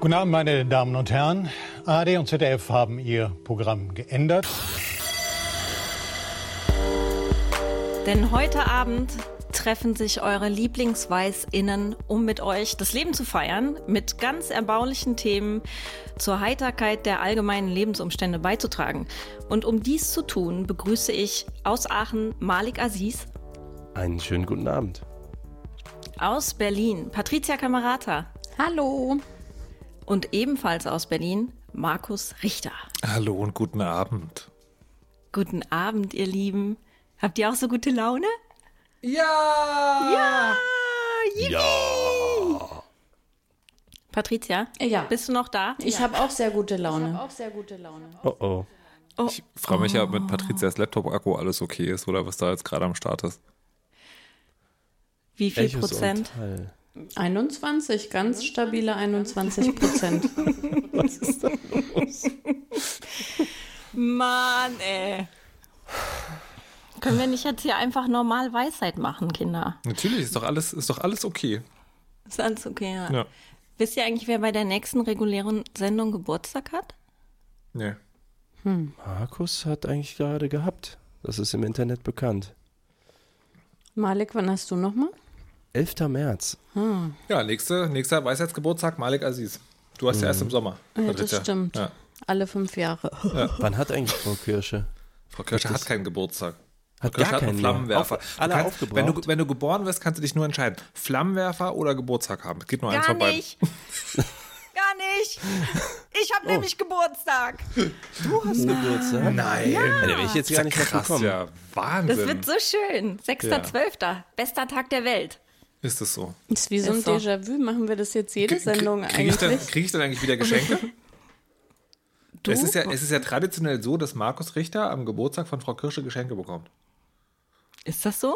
Guten Abend, meine Damen und Herren. ARD und ZDF haben ihr Programm geändert. Denn heute Abend treffen sich eure Lieblingsweißinnen, um mit euch das Leben zu feiern, mit ganz erbaulichen Themen zur Heiterkeit der allgemeinen Lebensumstände beizutragen. Und um dies zu tun, begrüße ich aus Aachen Malik Aziz. Einen schönen guten Abend. Aus Berlin Patricia Camerata. Hallo. Und ebenfalls aus Berlin Markus Richter. Hallo und guten Abend. Guten Abend, ihr Lieben. Habt ihr auch so gute Laune? Ja! Ja! Yippie! Ja. Patricia? Ja. Bist du noch da? Ich habe auch sehr gute Laune. Oh oh. Oh. Ich frage mich ja, ob mit Patrizias Laptop-Akku alles okay ist oder was da jetzt gerade am Start ist. Wie viel und Prozent? Hall. 21, ganz stabile 21 Prozent. Was ist da los? Mann, ey. Können wir nicht jetzt hier einfach normal Weisheit machen, Kinder? Natürlich, ist doch alles, ist doch alles okay. Ist alles okay, ja. Ja. Wisst ihr eigentlich, wer bei der nächsten regulären Sendung Geburtstag hat? Nee. Markus hat eigentlich gerade gehabt. Das ist im Internet bekannt. Malik, wann hast du nochmal? 11. März. Ja, nächste, nächster Weisheitsgeburtstag, Malik Aziz. Du hast ja erst im Sommer. Ja, das stimmt. Ja. Alle fünf Jahre. Wann hat eigentlich Frau Kirsche? Frau Kirsche hat keinen Geburtstag. Hat Kirsche gar hat einen keinen. Flammenwerfer. Auf, Du alle kannst, aufgebraucht. wenn, du, wenn du geboren wirst, kannst du dich nur entscheiden. Flammenwerfer oder Geburtstag haben. Es geht nur eins Gar von beiden. nicht. Gar nicht. Ich habe nämlich Geburtstag. Geburtstag? Nein. Ja, da wäre ich jetzt gar nicht krass, gekommen. ja. Wahnsinn. Das wird so schön. 6.12. Bester Tag der Welt. Ist es so. Ist wie so ein. Déjà-vu. Machen wir das jetzt jede Sendung Kriege ich, dann- eigentlich? krieg ich dann eigentlich wieder Geschenke? Du? Es ist, ja, es ist ja traditionell so, dass Markus Richter am Geburtstag von Frau Kirsche Geschenke bekommt. Ist das so?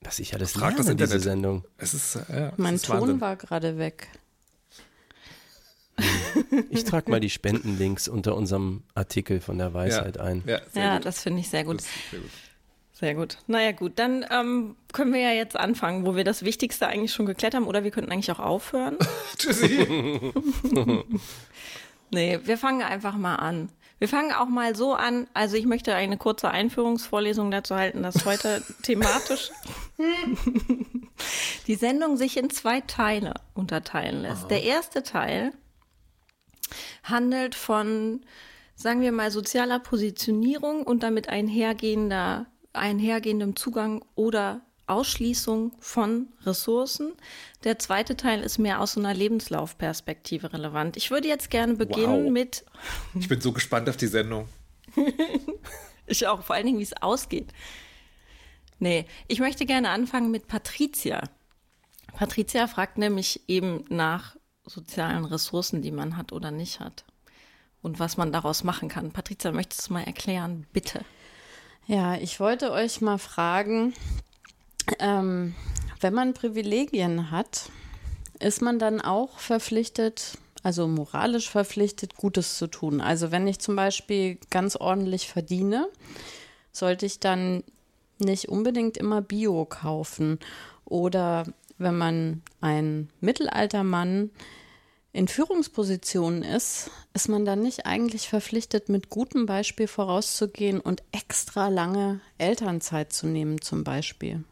Was ich alles Frag lerne das in diese Internet. Sendung. Es ist, äh, ja, Mein ist Ton Wahnsinn. war gerade weg. Ich trage mal die Spendenlinks unter unserem Artikel von der Weisheit ein. Ja, sehr ja, gut. das finde ich sehr gut. Das ist sehr gut. Sehr gut. Naja, gut. Dann ähm, können wir ja jetzt anfangen, wo wir das Wichtigste eigentlich schon geklärt haben. Oder wir könnten eigentlich auch aufhören. Tschüssi. Nee, wir fangen einfach mal an. Wir fangen auch mal so an. Also ich möchte eine kurze Einführungsvorlesung dazu halten, dass heute thematisch die Sendung sich in zwei Teile unterteilen lässt. Der erste Teil handelt von, sagen wir mal, sozialer Positionierung und damit einhergehender, einhergehendem Zugang oder Ausschließung von Ressourcen. Der zweite Teil ist mehr aus so einer Lebenslaufperspektive relevant. Ich würde jetzt gerne beginnen Wow. mit, Ich bin so gespannt auf die Sendung. ich auch, vor allen Dingen, wie es ausgeht. Nee, ich möchte gerne anfangen mit Patricia. Patricia fragt nämlich eben nach sozialen Ressourcen, die man hat oder nicht hat. Und was man daraus machen kann. Patricia, möchtest du mal erklären, bitte? Ja, ich wollte euch mal fragen, ähm, wenn man Privilegien hat, ist man dann auch verpflichtet, also moralisch verpflichtet, Gutes zu tun? Also wenn ich zum Beispiel ganz ordentlich verdiene, sollte ich dann nicht unbedingt immer Bio kaufen? Oder wenn man ein Mittelaltermann in Führungspositionen ist, ist man dann nicht eigentlich verpflichtet, mit gutem Beispiel vorauszugehen und extra lange Elternzeit zu nehmen, zum Beispiel?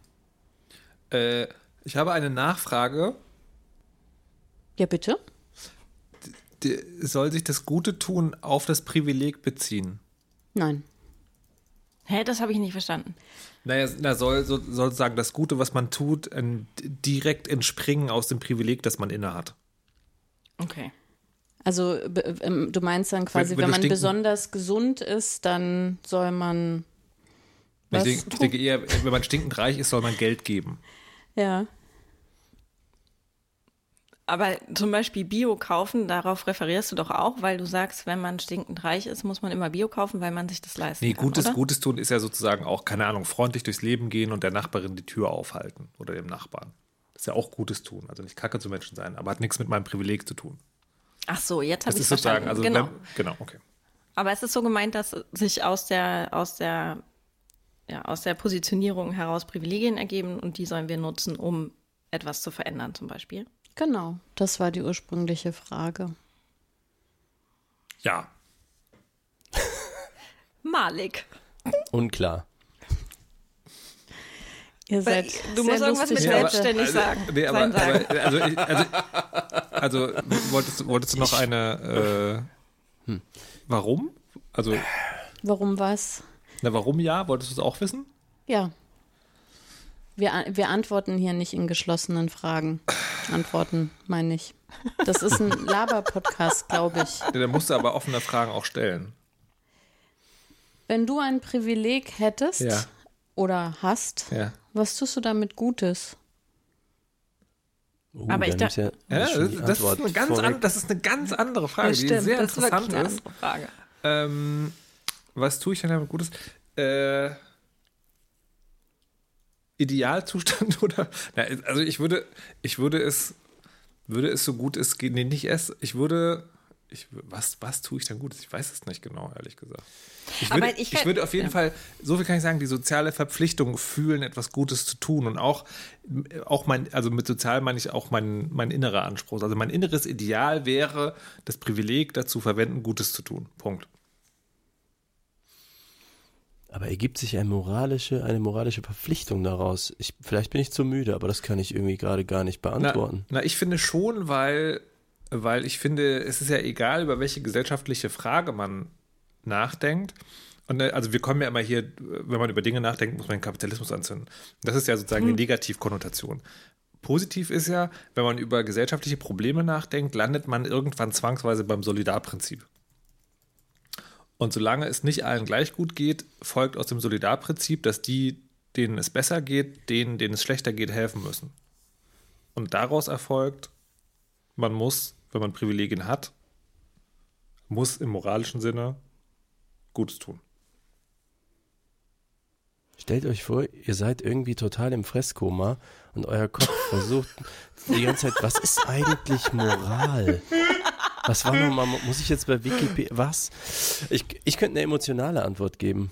Äh, ich habe eine Nachfrage. Ja, bitte? Die, soll sich das Gute tun auf das Privileg beziehen? Nein. Hä, das habe ich nicht verstanden. Naja, na, soll so, sozusagen das Gute, was man tut, ähm, direkt entspringen aus dem Privileg, das man innehat. Okay. Also ähm, du meinst dann quasi, Wenn- wenn, wenn man stinken- besonders gesund ist, dann soll man Ich was denke, ich denke eher, wenn man stinkend reich ist, soll man Geld geben. Ja. Aber zum Beispiel Bio kaufen, darauf referierst du doch auch, weil du sagst, wenn man stinkend reich ist, muss man immer Bio kaufen, weil man sich das leisten Nee, kann. Gutes, oder? Gutes tun ist ja sozusagen auch, keine Ahnung, freundlich durchs Leben gehen und der Nachbarin die Tür aufhalten oder dem Nachbarn. Das ist ja auch Gutes tun. Also nicht kacke zu Menschen sein, aber hat nichts mit meinem Privileg zu tun. Ach so, jetzt habe Das ich verstanden. also genau. wenn, genau, okay. Aber es ist so gemeint, dass sich aus der, aus der, ja, aus der Positionierung heraus Privilegien ergeben und die sollen wir nutzen, um etwas zu verändern, zum Beispiel. Genau, das war die ursprüngliche Frage. Ja. Malik. Unklar. Ihr seid du sehr musst irgendwas mit Ja, aber- selbstständig sagen. Nee, aber, sagen. aber also, ich, also, also wolltest, du- wolltest du noch eine äh, Warum? Also, Warum was? na, warum ja? Wolltest du es auch wissen? Ja. Wir, wir antworten hier nicht in geschlossenen Fragen. Antworten, meine ich. Das ist ein Laber-Podcast, glaube ich. Ja, dann musst du aber offene Fragen auch stellen. Wenn du ein Privileg hättest Ja. Oder hast, Ja. was tust du damit Gutes? Uh, Aber ich da dachte- Ja, schon das, ist eine ganz an, das ist eine ganz andere Frage, Das die stimmt, sehr das ist interessant ist. andere Frage. Ähm, was tue ich denn damit Gutes? Äh, Idealzustand oder? Na, also ich würde, ich würde es, würde es so gut es geht, nee, nicht es, ich würde, ich, was, was tue ich denn Gutes? Ich weiß es nicht genau, ehrlich gesagt. Ich würde, Aber ich ich, würde auf jeden ja. Fall, so viel kann ich sagen, die soziale Verpflichtung fühlen, etwas Gutes zu tun und auch, auch mein, also mit sozial meine ich auch mein, mein innerer Anspruch. Also mein inneres Ideal wäre, das Privileg dazu verwenden, Gutes zu tun. Punkt. Aber ergibt sich eine moralische, eine moralische Verpflichtung daraus? Ich, vielleicht bin ich zu müde, aber das kann ich irgendwie gerade gar nicht beantworten. Na, na, ich finde schon, weil, weil ich finde, es ist ja egal, über welche gesellschaftliche Frage man nachdenkt. Und äh, also wir kommen ja immer hier, wenn man über Dinge nachdenkt, muss man den Kapitalismus anzünden. Das ist ja sozusagen die Negativkonnotation. Positiv ist ja, wenn man über gesellschaftliche Probleme nachdenkt, landet man irgendwann zwangsweise beim Solidarprinzip. Und solange es nicht allen gleich gut geht, folgt aus dem Solidarprinzip, dass die, denen es besser geht, denen, denen es schlechter geht, helfen müssen. Und daraus erfolgt, man muss, wenn man Privilegien hat, muss im moralischen Sinne Gutes tun. Stellt euch vor, ihr seid irgendwie total im Fresskoma und euer Kopf versucht die ganze Zeit, was ist eigentlich Moral? Was war nochmal, muss ich jetzt bei Wikipedia, was? Ich, ich könnte eine emotionale Antwort geben.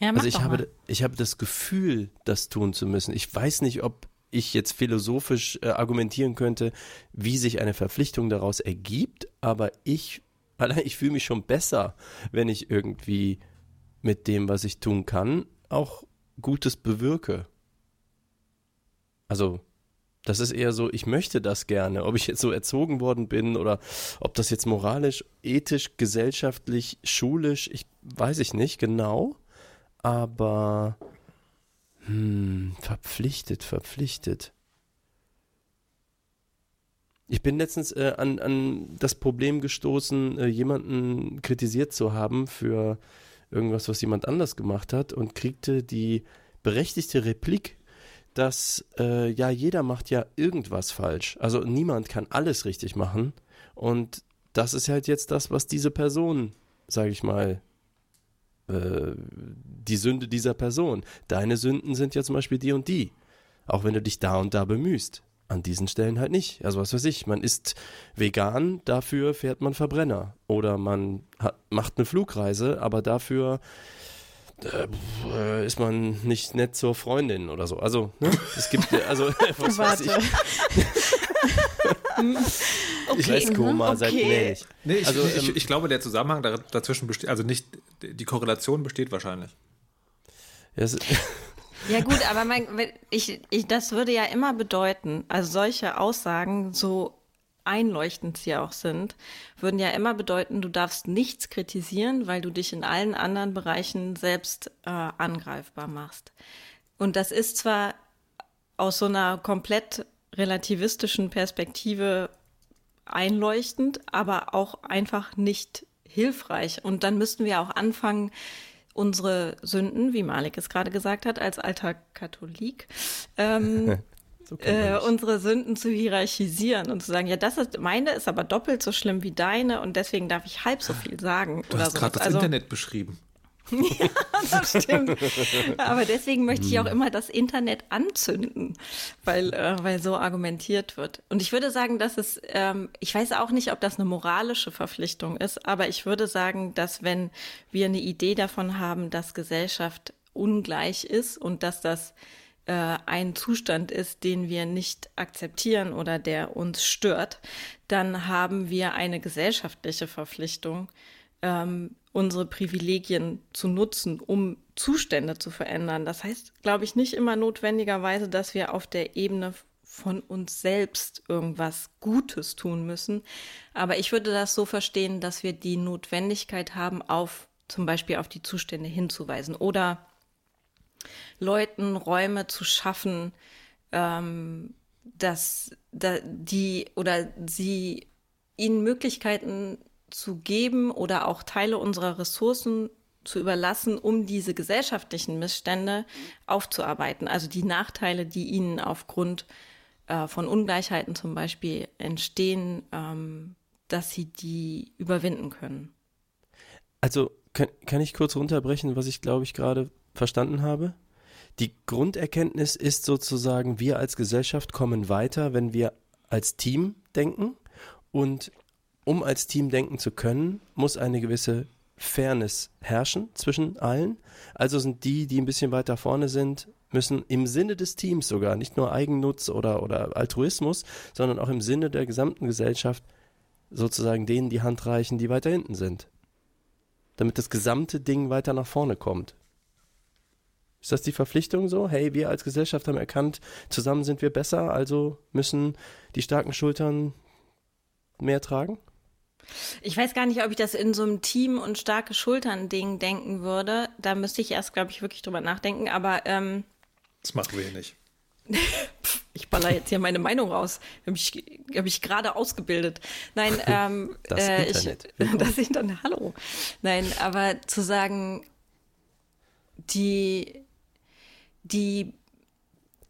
Ja, mach Also ich doch habe, mal. ich habe das Gefühl, das tun zu müssen. Ich weiß nicht, ob ich jetzt philosophisch äh, argumentieren könnte, wie sich eine Verpflichtung daraus ergibt, aber ich, allein ich fühle mich schon besser, wenn ich irgendwie mit dem, was ich tun kann, auch Gutes bewirke. Also, das ist eher so, ich möchte das gerne. Ob ich jetzt so erzogen worden bin oder ob das jetzt moralisch, ethisch, gesellschaftlich, schulisch, ich weiß ich nicht genau. Aber hm, verpflichtet, verpflichtet. Ich bin letztens äh, an, an das Problem gestoßen, äh, jemanden kritisiert zu haben für irgendwas, was jemand anders gemacht hat und kriegte die berechtigte Replik, dass äh, ja jeder macht ja irgendwas falsch. Also niemand kann alles richtig machen und das ist halt jetzt das, was diese Person, sage ich mal, äh, die Sünde dieser Person. Deine Sünden sind ja zum Beispiel die und die. Auch wenn du dich da und da bemühst. An diesen Stellen halt nicht. Also was weiß ich, man ist vegan, dafür fährt man Verbrenner. Oder man hat, macht eine Flugreise, aber dafür äh, ist man nicht nett zur Freundin oder so. Also, ne? Es gibt, also, was weiß ich, Warte. Stresskoma, seid okay. gnädig. Nee, ich, Also, ich, ähm, ich glaube, der Zusammenhang da- dazwischen besteht, also nicht, die Korrelation besteht wahrscheinlich. Ja, es- Ja gut, aber mein, ich, ich, das würde ja immer bedeuten, also solche Aussagen, so einleuchtend sie auch sind, würden ja immer bedeuten, du darfst nichts kritisieren, weil du dich in allen anderen Bereichen selbst äh, angreifbar machst. Und das ist zwar aus so einer komplett relativistischen Perspektive einleuchtend, aber auch einfach nicht hilfreich. Und dann müssten wir auch anfangen, unsere Sünden, wie Malik es gerade gesagt hat, als alter Katholik, ähm, so äh, unsere Sünden zu hierarchisieren und zu sagen, ja, das ist meine ist aber doppelt so schlimm wie deine und deswegen darf ich halb so viel sagen. Du oder hast gerade sowas. das also, Internet beschrieben. das stimmt. Aber deswegen möchte ich auch immer das Internet anzünden, weil, äh, weil so argumentiert wird. Und ich würde sagen, dass es, ähm, ich weiß auch nicht, ob das eine moralische Verpflichtung ist, aber ich würde sagen, dass wenn wir eine Idee davon haben, dass Gesellschaft ungleich ist und dass das äh, ein Zustand ist, den wir nicht akzeptieren oder der uns stört, dann haben wir eine gesellschaftliche Verpflichtung, ähm, unsere Privilegien zu nutzen, um Zustände zu verändern. Das heißt, glaube ich, nicht immer notwendigerweise, dass wir auf der Ebene von uns selbst irgendwas Gutes tun müssen. Aber ich würde das so verstehen, dass wir die Notwendigkeit haben, auf zum Beispiel auf die Zustände hinzuweisen oder Leuten Räume zu schaffen, ähm, dass da, die oder sie ihnen Möglichkeiten zu geben oder auch Teile unserer Ressourcen zu überlassen, um diese gesellschaftlichen Missstände aufzuarbeiten. Also die Nachteile, die ihnen aufgrund äh, von Ungleichheiten zum Beispiel entstehen, ähm, dass sie die überwinden können. Also kann, kann ich kurz runterbrechen, was ich glaube ich gerade verstanden habe? Die Grunderkenntnis ist sozusagen, wir als Gesellschaft kommen weiter, wenn wir als Team denken. Und um als Team denken zu können, muss eine gewisse Fairness herrschen zwischen allen. Also sind die, die ein bisschen weiter vorne sind, müssen im Sinne des Teams sogar, nicht nur Eigennutz oder, oder Altruismus, sondern auch im Sinne der gesamten Gesellschaft sozusagen denen die Hand reichen, die weiter hinten sind. Damit das gesamte Ding weiter nach vorne kommt. Ist das die Verpflichtung so? Hey, wir als Gesellschaft haben erkannt, zusammen sind wir besser, also müssen die starken Schultern mehr tragen? Ich weiß gar nicht, ob ich das in so einem Team- und starke Schultern-Ding denken würde. Da müsste ich erst, glaube ich, wirklich drüber nachdenken. Aber ähm, das machen wir hier nicht. ich baller jetzt hier meine Meinung raus. Habe ich, hab ich gerade ausgebildet. Nein, ähm, das äh, Internet. Ich, das Internet, hallo. Nein, aber zu sagen, die, die,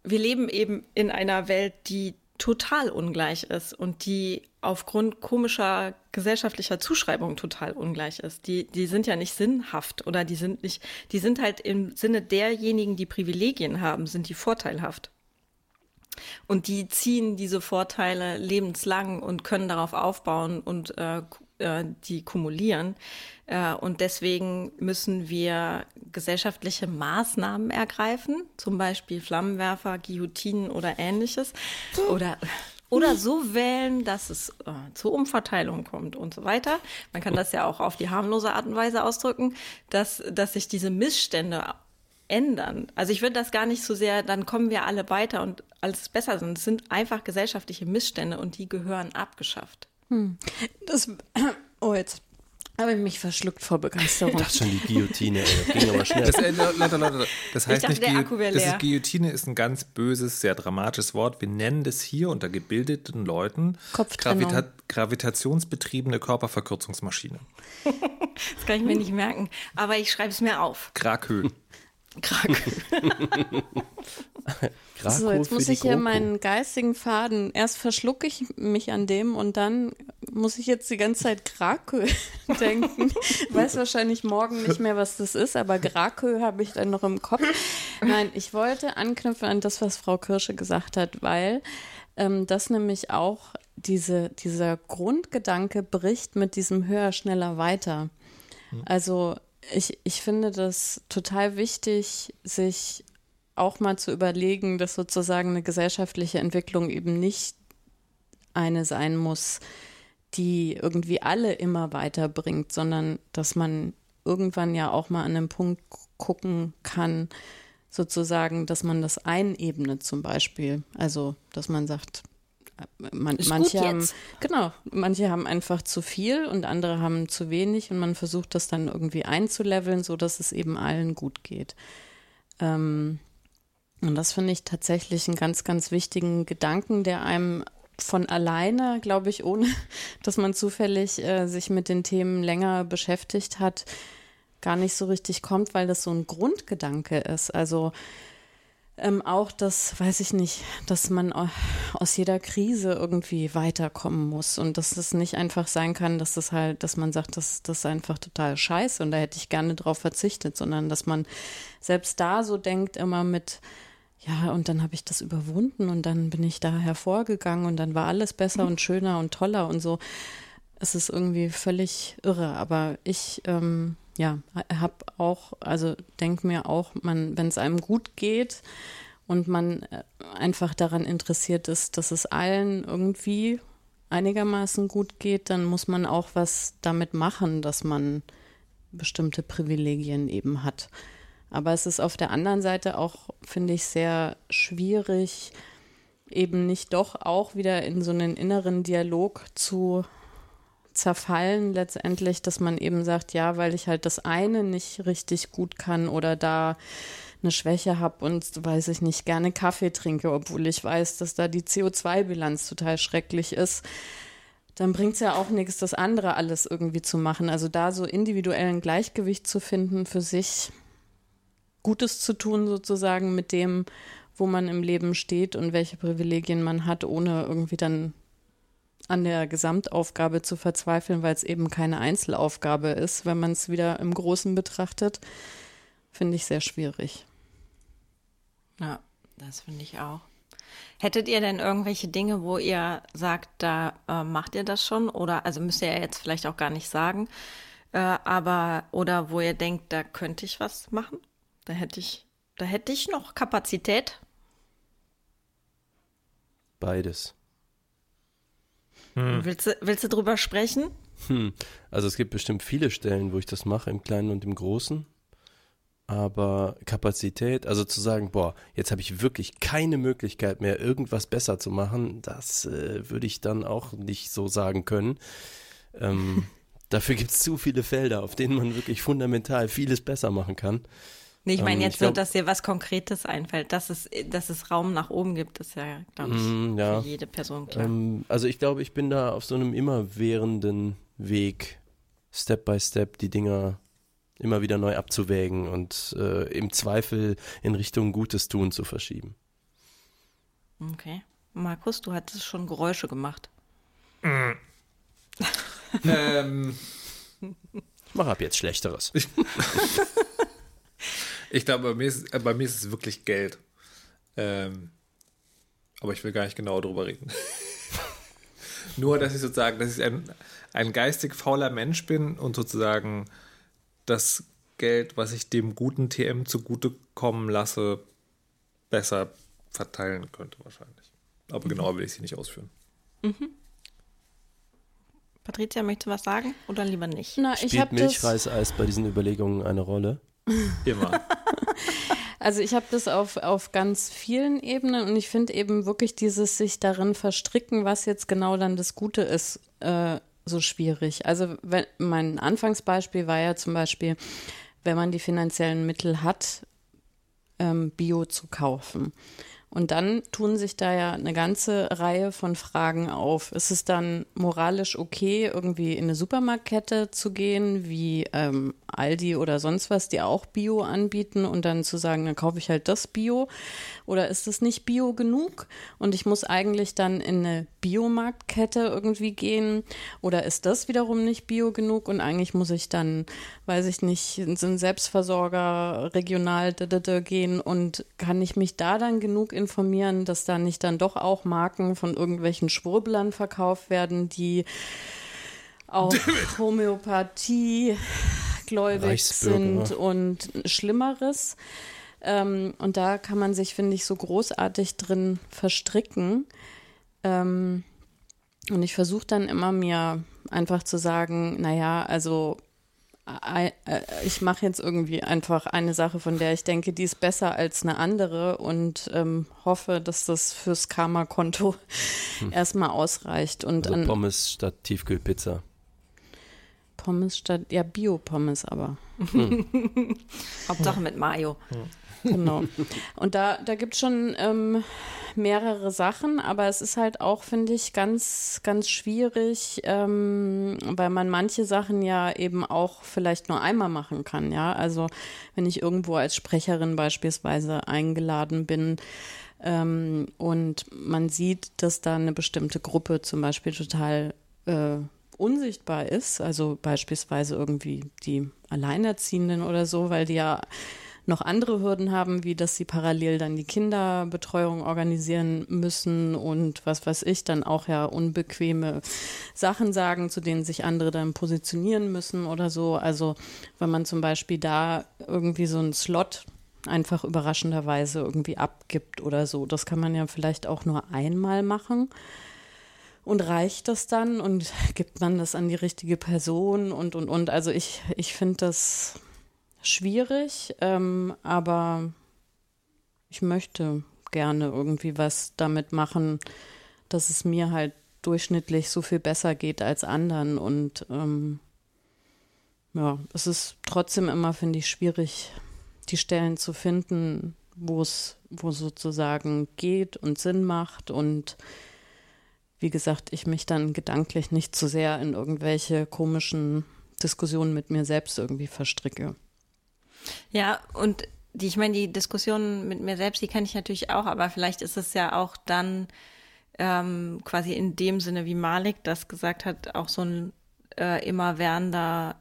wir leben eben in einer Welt, die total ungleich ist und die aufgrund komischer gesellschaftlicher Zuschreibungen total ungleich ist. Die, die sind ja nicht sinnhaft oder die sind nicht, die sind halt im Sinne derjenigen, die Privilegien haben, sind die vorteilhaft. Und die ziehen diese Vorteile lebenslang und können darauf aufbauen und äh, äh, die kumulieren. Äh, und deswegen müssen wir gesellschaftliche Maßnahmen ergreifen, zum Beispiel Flammenwerfer, Guillotinen oder ähnliches. Oder oder so wählen, dass es äh, zur Umverteilung kommt und so weiter. Man kann das ja auch auf die harmlose Art und Weise ausdrücken, dass, dass sich diese Missstände ändern. Also ich würde das gar nicht so sehr, dann kommen wir alle weiter und alles besser, sondern es sind einfach gesellschaftliche Missstände und die gehören abgeschafft. Hm. Das, oh, jetzt habe ich mich verschluckt vor Begeisterung. Ich dachte schon, die Guillotine, ey, ging aber schnell. Das, äh, Leute, Leute, das heißt dachte, nicht, der Akku das leer. ist, Guillotine ist ein ganz böses, sehr dramatisches Wort. Wir nennen das hier unter gebildeten Leuten Kopftrennung. Gravita gravitationsbetriebene Körperverkürzungsmaschine. Das kann ich mir nicht merken, aber ich schreibe es mir auf. Krakö. Krak. So, jetzt muss ich hier meinen geistigen Faden. Erst verschlucke ich mich an dem und dann muss ich jetzt die ganze Zeit Grakö denken. Weiß wahrscheinlich morgen nicht mehr, was das ist, aber Grakö habe ich dann noch im Kopf. Nein, ich wollte anknüpfen an das, was Frau Kirsche gesagt hat, weil ähm, das nämlich auch diese, dieser Grundgedanke bricht mit diesem höher, schneller, weiter. Also ich, ich finde das total wichtig, sich auch mal zu überlegen, dass sozusagen eine gesellschaftliche Entwicklung eben nicht eine sein muss, die irgendwie alle immer weiterbringt, sondern dass man irgendwann ja auch mal an einem Punkt gucken kann, sozusagen, dass man das einebnet zum Beispiel. Also, dass man sagt, man, Ist manche haben, genau, manche haben einfach zu viel und andere haben zu wenig und man versucht das dann irgendwie einzuleveln, so dass es eben allen gut geht. Ähm, und das finde ich tatsächlich einen ganz, ganz wichtigen Gedanken, der einem von alleine, glaube ich, ohne dass man zufällig äh, sich mit den Themen länger beschäftigt hat, gar nicht so richtig kommt, weil das so ein Grundgedanke ist. Also ähm, auch das, weiß ich nicht, dass man au- aus jeder Krise irgendwie weiterkommen muss und dass es nicht einfach sein kann, dass das halt, dass man sagt, das, das ist einfach total scheiße und da hätte ich gerne drauf verzichtet, sondern dass man selbst da so denkt, immer mit, ja, und dann habe ich das überwunden und dann bin ich da hervorgegangen und dann war alles besser und schöner und toller und so. Es ist irgendwie völlig irre, aber ich, ähm, ja, habe auch, also denke mir auch, man, wenn es einem gut geht und man äh, einfach daran interessiert ist, dass es allen irgendwie einigermaßen gut geht, dann muss man auch was damit machen, dass man bestimmte Privilegien eben hat. Aber es ist auf der anderen Seite auch, finde ich, sehr schwierig, eben nicht doch auch wieder in so einen inneren Dialog zu zerfallen letztendlich, dass man eben sagt, ja, weil ich halt das eine nicht richtig gut kann oder da eine Schwäche habe und weiß ich nicht gerne Kaffee trinke, obwohl ich weiß, dass da die CO2-Bilanz total schrecklich ist, dann bringt es ja auch nichts, das andere alles irgendwie zu machen. Also da so individuellen Gleichgewicht zu finden für sich, Gutes zu tun sozusagen mit dem, wo man im Leben steht und welche Privilegien man hat, ohne irgendwie dann an der Gesamtaufgabe zu verzweifeln, weil es eben keine Einzelaufgabe ist, wenn man es wieder im Großen betrachtet, finde ich sehr schwierig. Ja, das finde ich auch. Hättet ihr denn irgendwelche Dinge, wo ihr sagt, da äh, macht ihr das schon? Oder, also müsst ihr ja jetzt vielleicht auch gar nicht sagen, äh, aber, oder wo ihr denkt, da könnte ich was machen? Da hätte ich, da hätte ich noch Kapazität. Beides. Hm. Willst, du, willst du drüber sprechen? Hm. Also es gibt bestimmt viele Stellen, wo ich das mache, im Kleinen und im Großen. Aber Kapazität, also zu sagen, boah, jetzt habe ich wirklich keine Möglichkeit mehr, irgendwas besser zu machen, das äh, würde ich dann auch nicht so sagen können. Ähm, dafür gibt es zu viele Felder, auf denen man wirklich fundamental vieles besser machen kann. Nee, ich meine ähm, jetzt ich glaub, so, dass dir was Konkretes einfällt, dass es, dass es Raum nach oben gibt, ist ja, glaube ich, mm, ja. für jede Person klar. Ähm, also ich glaube, ich bin da auf so einem immerwährenden Weg, Step by Step, die Dinger immer wieder neu abzuwägen und äh, im Zweifel in Richtung Gutes tun zu verschieben. Okay. Markus, du hattest schon Geräusche gemacht. ähm. Mach ab jetzt Schlechteres. Ich glaube, bei mir ist, äh, bei mir ist es wirklich Geld. Ähm, aber ich will gar nicht genau darüber reden. Nur, dass ich sozusagen, dass ich ein, ein geistig fauler Mensch bin und sozusagen das Geld, was ich dem guten TM zugutekommen lasse, besser verteilen könnte wahrscheinlich. Aber mhm. genauer will ich sie nicht ausführen. Mhm. Patricia, möchtest du was sagen oder lieber nicht? Na, ich Spielt Milchreiseis bei diesen Überlegungen eine Rolle? Immer. Also ich habe das auf, auf ganz vielen Ebenen und ich finde eben wirklich dieses sich darin verstricken, was jetzt genau dann das Gute ist, äh, so schwierig. Also wenn, mein Anfangsbeispiel war ja zum Beispiel, wenn man die finanziellen Mittel hat, ähm, Bio zu kaufen. Und dann tun sich da ja eine ganze Reihe von Fragen auf. Ist es dann moralisch okay, irgendwie in eine Supermarktkette zu gehen, wie ähm, Aldi oder sonst was, die auch Bio anbieten und dann zu sagen, dann kaufe ich halt das Bio? Oder ist es nicht Bio genug und ich muss eigentlich dann in eine Biomarktkette irgendwie gehen? Oder ist das wiederum nicht Bio genug und eigentlich muss ich dann, weiß ich nicht, in so einen Selbstversorger regional gehen und kann ich mich da dann genug informieren, dass da nicht dann doch auch Marken von irgendwelchen Schwurblern verkauft werden, die auch Homöopathie gläubig sind und Schlimmeres. Ähm, und da kann man sich, finde ich, so großartig drin verstricken. Ähm, und ich versuche dann immer mir einfach zu sagen, naja, also ich mache jetzt irgendwie einfach eine Sache, von der ich denke, die ist besser als eine andere und ähm, hoffe, dass das fürs Karma-Konto hm. erstmal ausreicht. Und also Pommes statt Tiefkühlpizza. Pommes statt, ja, Bio-Pommes aber. Hm. Hauptsache mit Mayo. Hm. Genau. Und da, da gibt es schon ähm, mehrere Sachen, aber es ist halt auch, finde ich, ganz, ganz schwierig, ähm, weil man manche Sachen ja eben auch vielleicht nur einmal machen kann, ja. Also wenn ich irgendwo als Sprecherin beispielsweise eingeladen bin, ähm, und man sieht, dass da eine bestimmte Gruppe zum Beispiel total äh, unsichtbar ist, also beispielsweise irgendwie die Alleinerziehenden oder so, weil die ja noch andere Hürden haben, wie dass sie parallel dann die Kinderbetreuung organisieren müssen und was weiß ich, dann auch ja unbequeme Sachen sagen, zu denen sich andere dann positionieren müssen oder so. Also wenn man zum Beispiel da irgendwie so einen Slot einfach überraschenderweise irgendwie abgibt oder so. Das kann man ja vielleicht auch nur einmal machen. Und reicht das dann und gibt man das an die richtige Person und, und, und. Also ich, ich finde das schwierig, ähm, aber ich möchte gerne irgendwie was damit machen, dass es mir halt durchschnittlich so viel besser geht als anderen. Und ähm, ja, es ist trotzdem immer, finde ich, schwierig, die Stellen zu finden, wo es, wo sozusagen geht und Sinn macht und wie gesagt, ich mich dann gedanklich nicht zu sehr in irgendwelche komischen Diskussionen mit mir selbst irgendwie verstricke. Ja, und die, ich meine, die Diskussionen mit mir selbst, die kenne ich natürlich auch, aber vielleicht ist es ja auch dann ähm, quasi in dem Sinne, wie Malik das gesagt hat, auch so ein äh, immerwährender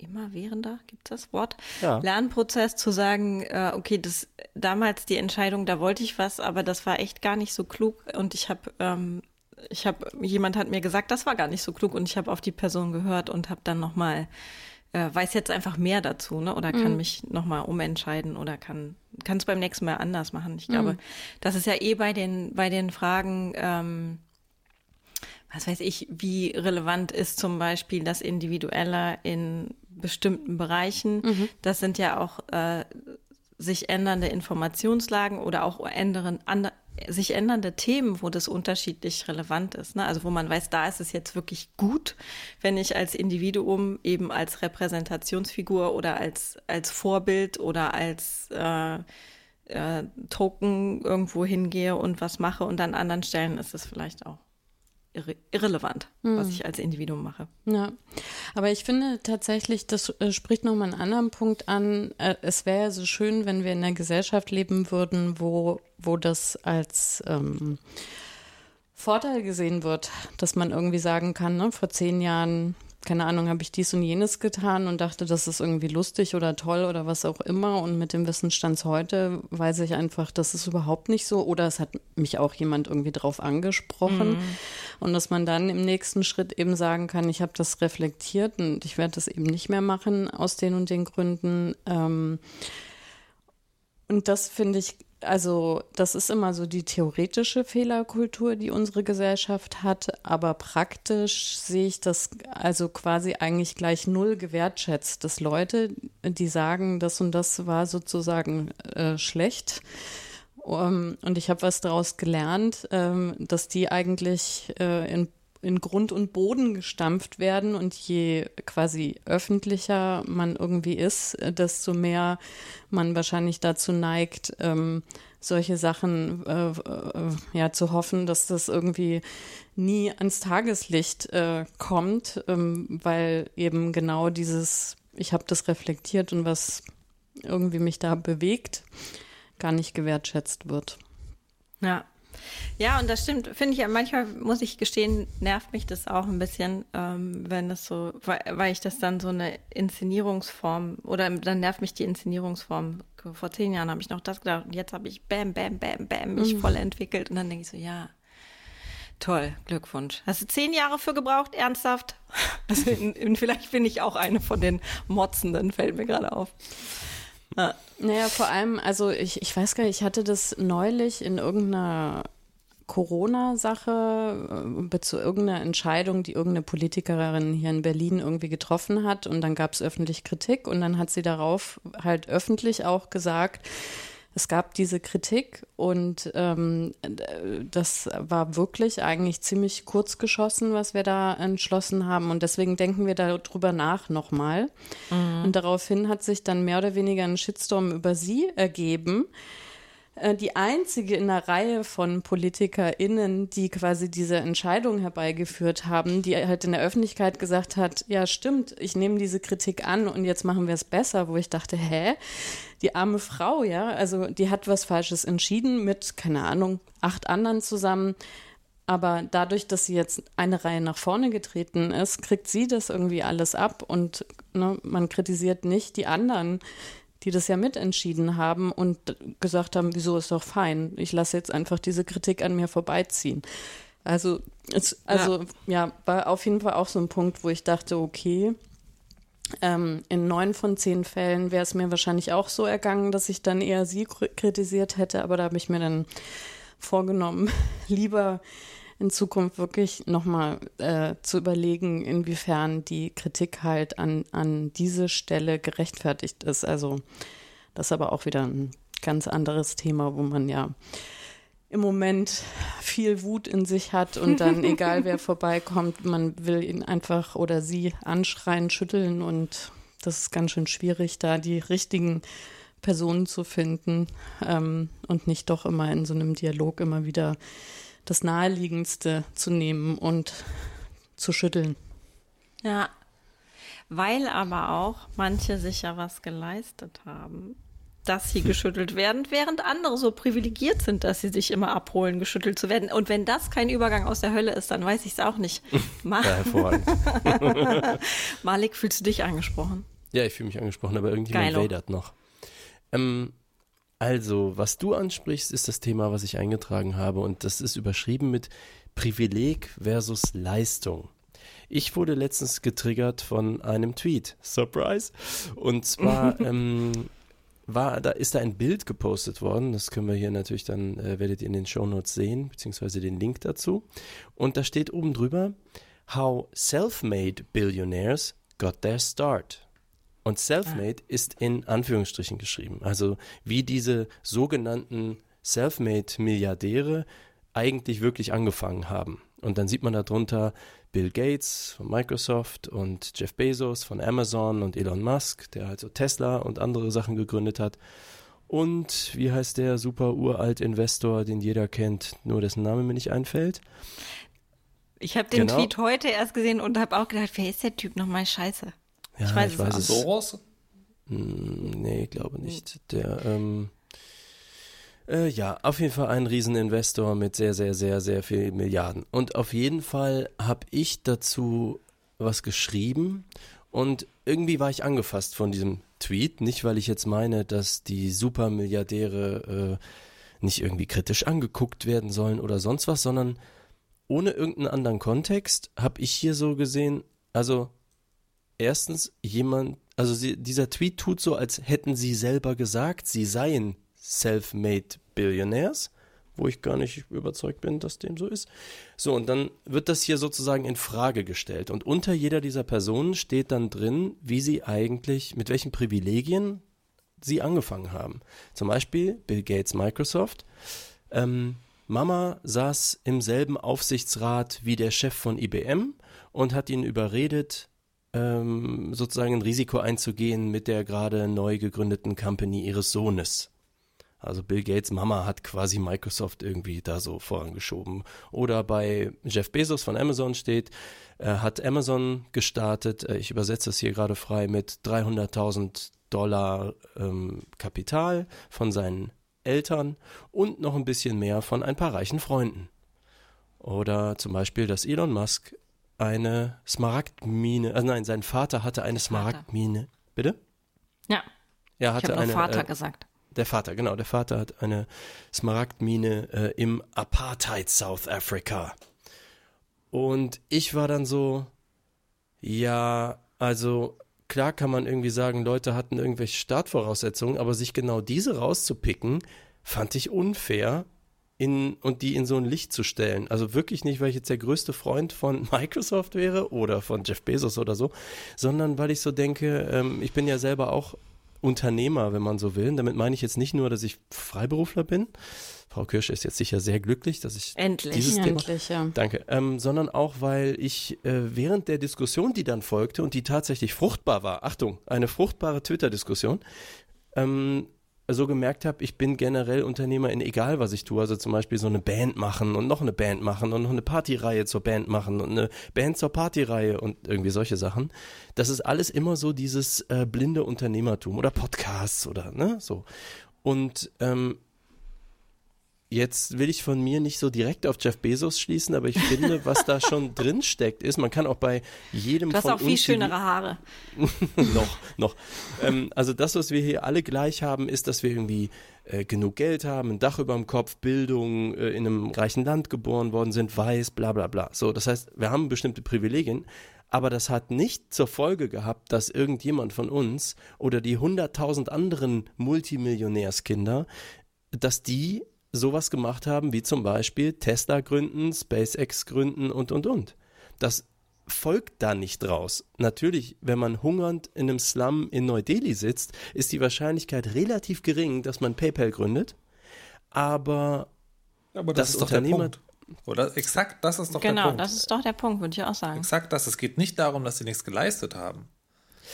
immerwährender, gibt es das Wort? Ja. Lernprozess zu sagen, äh, okay, das damals die Entscheidung, da wollte ich was, aber das war echt gar nicht so klug und ich habe ähm, ich habe jemand hat mir gesagt, das war gar nicht so klug und ich habe auf die Person gehört und habe dann noch mal äh, weiß jetzt einfach mehr dazu, ne? Oder kann mhm. mich noch mal umentscheiden oder kann kann es beim nächsten Mal anders machen. Ich glaube, mhm. das ist ja eh bei den bei den Fragen ähm, was weiß ich, wie relevant ist zum Beispiel das Individuelle in bestimmten Bereichen. Mhm. Das sind ja auch äh, sich ändernde Informationslagen oder auch änderen, sich ändernde Themen, wo das unterschiedlich relevant ist. Ne? Also wo man weiß, da ist es jetzt wirklich gut, wenn ich als Individuum eben als Repräsentationsfigur oder als, als Vorbild oder als äh, äh, Token irgendwo hingehe und was mache und an anderen Stellen ist es vielleicht auch irre irrelevant, mhm. was hm. ich als Individuum mache. Ja, aber ich finde tatsächlich, das äh, spricht nochmal einen anderen Punkt an. Äh, es wäre ja so schön, wenn wir in einer Gesellschaft leben würden, wo, wo das als ähm, Vorteil gesehen wird, dass man irgendwie sagen kann, ne, vor zehn Jahren keine Ahnung, habe ich dies und jenes getan und dachte, das ist irgendwie lustig oder toll oder was auch immer. Und mit dem Wissensstand heute weiß ich einfach, das ist überhaupt nicht so. Oder es hat mich auch jemand irgendwie drauf angesprochen. Mhm. Und dass man dann im nächsten Schritt eben sagen kann, ich habe das reflektiert und ich werde das eben nicht mehr machen aus den und den Gründen. Ähm, und das finde ich also das ist immer so die theoretische Fehlerkultur, die unsere Gesellschaft hat, aber praktisch sehe ich das also quasi eigentlich gleich null gewertschätzt, dass Leute, die sagen, das und das war sozusagen äh, schlecht. Um, ähm, und ich habe was daraus gelernt, ähm, dass die eigentlich äh, in in Grund und Boden gestampft werden und je quasi öffentlicher man irgendwie ist, desto mehr man wahrscheinlich dazu neigt, ähm, solche Sachen äh, äh, ja zu hoffen, dass das irgendwie nie ans Tageslicht äh, kommt, ähm, weil eben genau dieses, ich habe das reflektiert und was irgendwie mich da bewegt, gar nicht gewertschätzt wird. Ja, ja, und das stimmt, finde ich manchmal muss ich gestehen, nervt mich das auch ein bisschen, ähm, wenn das so, weil, weil ich das dann so eine Inszenierungsform, oder dann nervt mich die Inszenierungsform. Vor zehn Jahren habe ich noch das gedacht und jetzt habe ich bam, bam, bam, bam mich mhm. voll entwickelt und dann denke ich so, ja, toll, Glückwunsch. Hast du zehn Jahre für gebraucht, ernsthaft? Also in, in, vielleicht bin ich auch eine von den Motzenden, fällt mir gerade auf. Ja. Naja, vor allem, also ich, ich weiß gar nicht, ich hatte das neulich in irgendeiner Corona-Sache, äh, zu irgendeiner Entscheidung, die irgendeine Politikerin hier in Berlin irgendwie getroffen hat. Und dann gab es öffentlich Kritik und dann hat sie darauf halt öffentlich auch gesagt, es gab diese Kritik und ähm, das war wirklich eigentlich ziemlich kurz geschossen, was wir da entschlossen haben. Und deswegen denken wir darüber nach nochmal. Mhm. Und daraufhin hat sich dann mehr oder weniger ein Shitstorm über sie ergeben äh, die einzige in der Reihe von PolitikerInnen, die quasi diese Entscheidung herbeigeführt haben, die halt in der Öffentlichkeit gesagt hat, ja stimmt, ich nehme diese Kritik an und jetzt machen wir es besser, wo ich dachte, hä? Die arme Frau, ja, also die hat was Falsches entschieden mit, keine Ahnung, acht anderen zusammen. Aber dadurch, dass sie jetzt eine Reihe nach vorne getreten ist, kriegt sie das irgendwie alles ab und ne, man kritisiert nicht die anderen, die das ja mitentschieden haben und gesagt haben, wieso ist doch fein, ich lasse jetzt einfach diese Kritik an mir vorbeiziehen. Also, es, also ja. ja, war auf jeden Fall auch so ein Punkt, wo ich dachte, okay, Ähm, in neun von zehn Fällen wäre es mir wahrscheinlich auch so ergangen, dass ich dann eher sie kritisiert hätte, aber da habe ich mir dann vorgenommen, lieber in Zukunft wirklich nochmal äh, zu überlegen, inwiefern die Kritik halt an, an diese Stelle gerechtfertigt ist. Also das ist aber auch wieder ein ganz anderes Thema, wo man ja im Moment viel Wut in sich hat und dann, egal wer vorbeikommt, man will ihn einfach oder sie anschreien, schütteln und das ist ganz schön schwierig, da die richtigen Personen zu finden ähm, und nicht doch immer in so einem Dialog immer wieder das Naheliegendste zu nehmen und zu schütteln. Ja, weil aber auch manche sich ja was geleistet haben dass sie geschüttelt werden, während andere so privilegiert sind, dass sie sich immer abholen, geschüttelt zu werden. Und wenn das kein Übergang aus der Hölle ist, dann weiß ich es auch nicht. Ma ja. Malik, fühlst du dich angesprochen? Ja, ich fühle mich angesprochen, aber irgendjemand Geilo. wadert noch. Ähm, also, was du ansprichst, ist das Thema, was ich eingetragen habe. Und das ist überschrieben mit Privileg versus Leistung. Ich wurde letztens getriggert von einem Tweet. Surprise! Und zwar ähm, war, da ist da ein Bild gepostet worden. Das können wir hier natürlich dann, äh, werdet ihr in den Shownotes sehen, beziehungsweise den Link dazu. Und da steht oben drüber, How Self-Made Billionaires Got Their Start. Und Self-Made ah. ist in Anführungsstrichen geschrieben. Also wie diese sogenannten Self-Made Milliardäre eigentlich wirklich angefangen haben. Und dann sieht man darunter Bill Gates von Microsoft und Jeff Bezos von Amazon und Elon Musk, der also Tesla und andere Sachen gegründet hat. Und wie heißt der super uralt Investor, den jeder kennt, nur dessen Name mir nicht einfällt? Ich habe den genau. Tweet heute erst gesehen und habe auch gedacht, wer ist der Typ nochmal scheiße? Ja, ich weiß, ich weiß es. Soros? Hm, nee, glaube nicht. Der, ähm, äh, ja, auf jeden Fall ein Rieseninvestor mit sehr, sehr, sehr, sehr viel Milliarden. Und auf jeden Fall habe ich dazu was geschrieben und irgendwie war ich angefasst von diesem Tweet. Nicht, weil ich jetzt meine, dass die Supermilliardäre äh, nicht irgendwie kritisch angeguckt werden sollen oder sonst was, sondern ohne irgendeinen anderen Kontext habe ich hier so gesehen, also erstens jemand, also sie, dieser Tweet tut so, als hätten sie selber gesagt, sie seien Self-Made Billionaires, wo ich gar nicht überzeugt bin, dass dem so ist. So, und dann wird das hier sozusagen in Frage gestellt. Und unter jeder dieser Personen steht dann drin, wie sie eigentlich, mit welchen Privilegien sie angefangen haben. Zum Beispiel Bill Gates Microsoft. Ähm, Mama saß im selben Aufsichtsrat wie der Chef von IBM und hat ihn überredet, ähm, sozusagen ein Risiko einzugehen mit der gerade neu gegründeten Company ihres Sohnes. Also Bill Gates Mama hat quasi Microsoft irgendwie da so vorangeschoben. Oder bei Jeff Bezos von Amazon steht, er hat Amazon gestartet, äh, ich übersetze es hier gerade frei, mit 300.000 Dollar ähm, Kapital von seinen Eltern und noch ein bisschen mehr von ein paar reichen Freunden. Oder zum Beispiel, dass Elon Musk eine Smaragdmine, also nein, sein Vater hatte eine Smaragdmine. Bitte? Ja. Er hatte ich habe. Vater äh, gesagt. Der Vater, genau. Der Vater hat eine Smaragdmine äh, im Apartheid South Africa. Und ich war dann so, ja, also klar kann man irgendwie sagen, Leute hatten irgendwelche Startvoraussetzungen, aber sich genau diese rauszupicken, fand ich unfair in, und die in so ein Licht zu stellen. Also wirklich nicht, weil ich jetzt der größte Freund von Microsoft wäre oder von Jeff Bezos oder so, sondern weil ich so denke, ähm, ich bin ja selber auch Unternehmer, wenn man so will. damit meine ich jetzt nicht nur, dass ich Freiberufler bin. Frau Kirsch ist jetzt sicher sehr glücklich, dass ich endlich, dieses endlich, Thema, ja. danke, ähm, sondern auch, weil ich äh, während der Diskussion, die dann folgte und die tatsächlich fruchtbar war, Achtung, eine fruchtbare Twitter-Diskussion, ähm, so gemerkt habe, ich bin generell Unternehmer in egal, was ich tue. Also zum Beispiel so eine Band machen und noch eine Band machen und noch eine Partyreihe zur Band machen und eine Band zur Partyreihe und irgendwie solche Sachen. Das ist alles immer so dieses äh, blinde Unternehmertum oder Podcasts oder ne, so. Und ähm, Jetzt will ich von mir nicht so direkt auf Jeff Bezos schließen, aber ich finde, was da schon drin steckt, ist, man kann auch bei jedem du hast von auch viel schönere Haare. noch, noch. Ähm, also das, was wir hier alle gleich haben, ist, dass wir irgendwie äh, genug Geld haben, ein Dach über dem Kopf, Bildung, äh, in einem reichen Land geboren worden sind, weiß, bla bla bla. So, das heißt, wir haben bestimmte Privilegien, Aber das hat nicht zur Folge gehabt, dass irgendjemand von uns oder die hunderttausend anderen Multimillionärskinder, dass die sowas gemacht haben, wie zum Beispiel Tesla gründen, SpaceX gründen und, und, und. Das folgt da nicht draus. Natürlich, wenn man hungernd in einem Slum in Neu-Delhi sitzt, ist die Wahrscheinlichkeit relativ gering, dass man PayPal gründet. Aber, Aber das, das ist doch der Unternehmer- Punkt. Oder exakt das ist doch der Genau, Punkt. das ist doch der Punkt, würde ich auch sagen. Exakt das. Es geht nicht darum, dass sie nichts geleistet haben.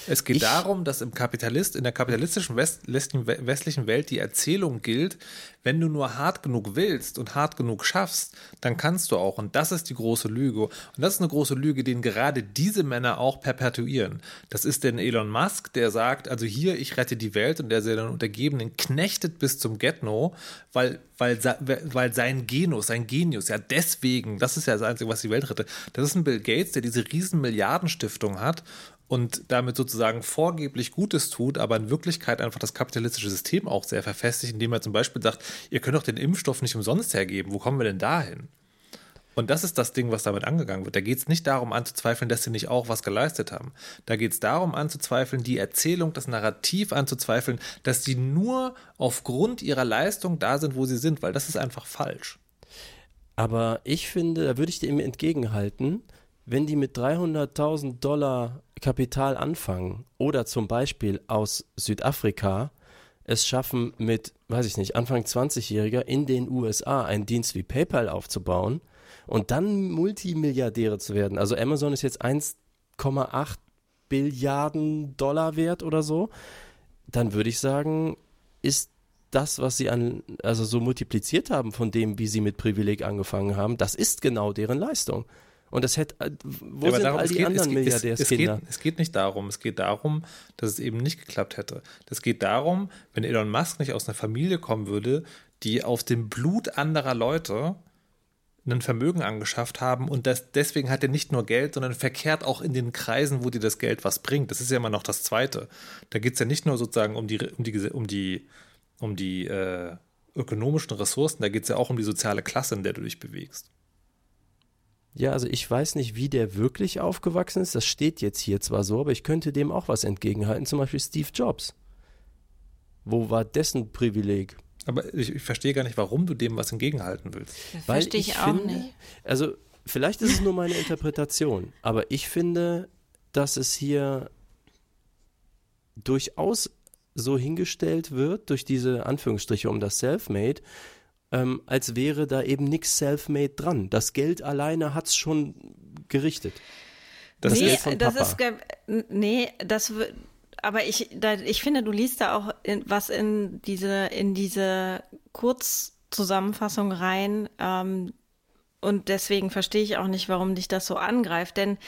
Es geht Ich- darum, dass im Kapitalist, in der kapitalistischen West, westlichen Welt die Erzählung gilt, wenn du nur hart genug willst und hart genug schaffst, dann kannst du auch. Und das ist die große Lüge. Und das ist eine große Lüge, den gerade diese Männer auch perpetuieren. Das ist denn Elon Musk, der sagt, also hier, ich rette die Welt und der seinen Untergebenen knechtet bis zum Getno, weil, weil, weil sein Genus, sein Genius, ja deswegen, das ist ja das Einzige, was die Welt rettet. Das ist ein Bill Gates, der diese riesen Milliardenstiftung hat und damit sozusagen vorgeblich Gutes tut, aber in Wirklichkeit einfach das kapitalistische System auch sehr verfestigt, indem er zum Beispiel sagt, ihr könnt doch den Impfstoff nicht umsonst hergeben, wo kommen wir denn dahin? Und das ist das Ding, was damit angegangen wird. Da geht es nicht darum anzuzweifeln, dass sie nicht auch was geleistet haben. Da geht es darum anzuzweifeln, die Erzählung, das Narrativ anzuzweifeln, dass sie nur aufgrund ihrer Leistung da sind, wo sie sind, weil das ist einfach falsch. Aber ich finde, da würde ich dem entgegenhalten, wenn die mit 300.000 Dollar Kapital anfangen oder zum Beispiel aus Südafrika es schaffen, mit, weiß ich nicht, Anfang 20-Jähriger in den USA einen Dienst wie PayPal aufzubauen und dann Multimilliardäre zu werden. Also Amazon ist jetzt 1,8 Billiarden Dollar wert oder so. Dann würde ich sagen, ist das, was sie an, also so multipliziert haben von dem, wie sie mit Privileg angefangen haben, das ist genau deren Leistung. Und das hätte, äh, wo Ja, sind all es die geht- anderen es es- Milliardärskinder? Es geht, es geht nicht darum, es geht darum, dass es eben nicht geklappt hätte. Das geht darum, wenn Elon Musk nicht aus einer Familie kommen würde, die auf dem Blut anderer Leute ein Vermögen angeschafft haben und das, deswegen hat er nicht nur Geld, sondern verkehrt auch in den Kreisen, wo dir das Geld was bringt. Das ist ja immer noch das Zweite. Da geht es ja nicht nur sozusagen um die, um die, um die, um die äh, ökonomischen Ressourcen, da geht es ja auch um die soziale Klasse, in der du dich bewegst. Ja, also ich weiß nicht, wie der wirklich aufgewachsen ist. Das steht jetzt hier zwar so, aber ich könnte dem auch was entgegenhalten. Zum Beispiel Steve Jobs. Wo war dessen Privileg? Aber ich, ich verstehe gar nicht, warum du dem was entgegenhalten willst. Das Weil verstehe ich, ich auch finde, nicht. also vielleicht ist es nur meine Interpretation, aber ich finde, dass es hier durchaus so hingestellt wird, durch diese Anführungsstriche um das Selfmade, ähm, als wäre da eben nichts Selfmade dran. Das Geld alleine hat es schon gerichtet. Das nee, Geld von das Papa. ist ge- nee, das aber ich da, ich finde, du liest da auch in, was in diese in diese Kurzzusammenfassung rein ähm, und deswegen verstehe ich auch nicht, warum dich das so angreift, denn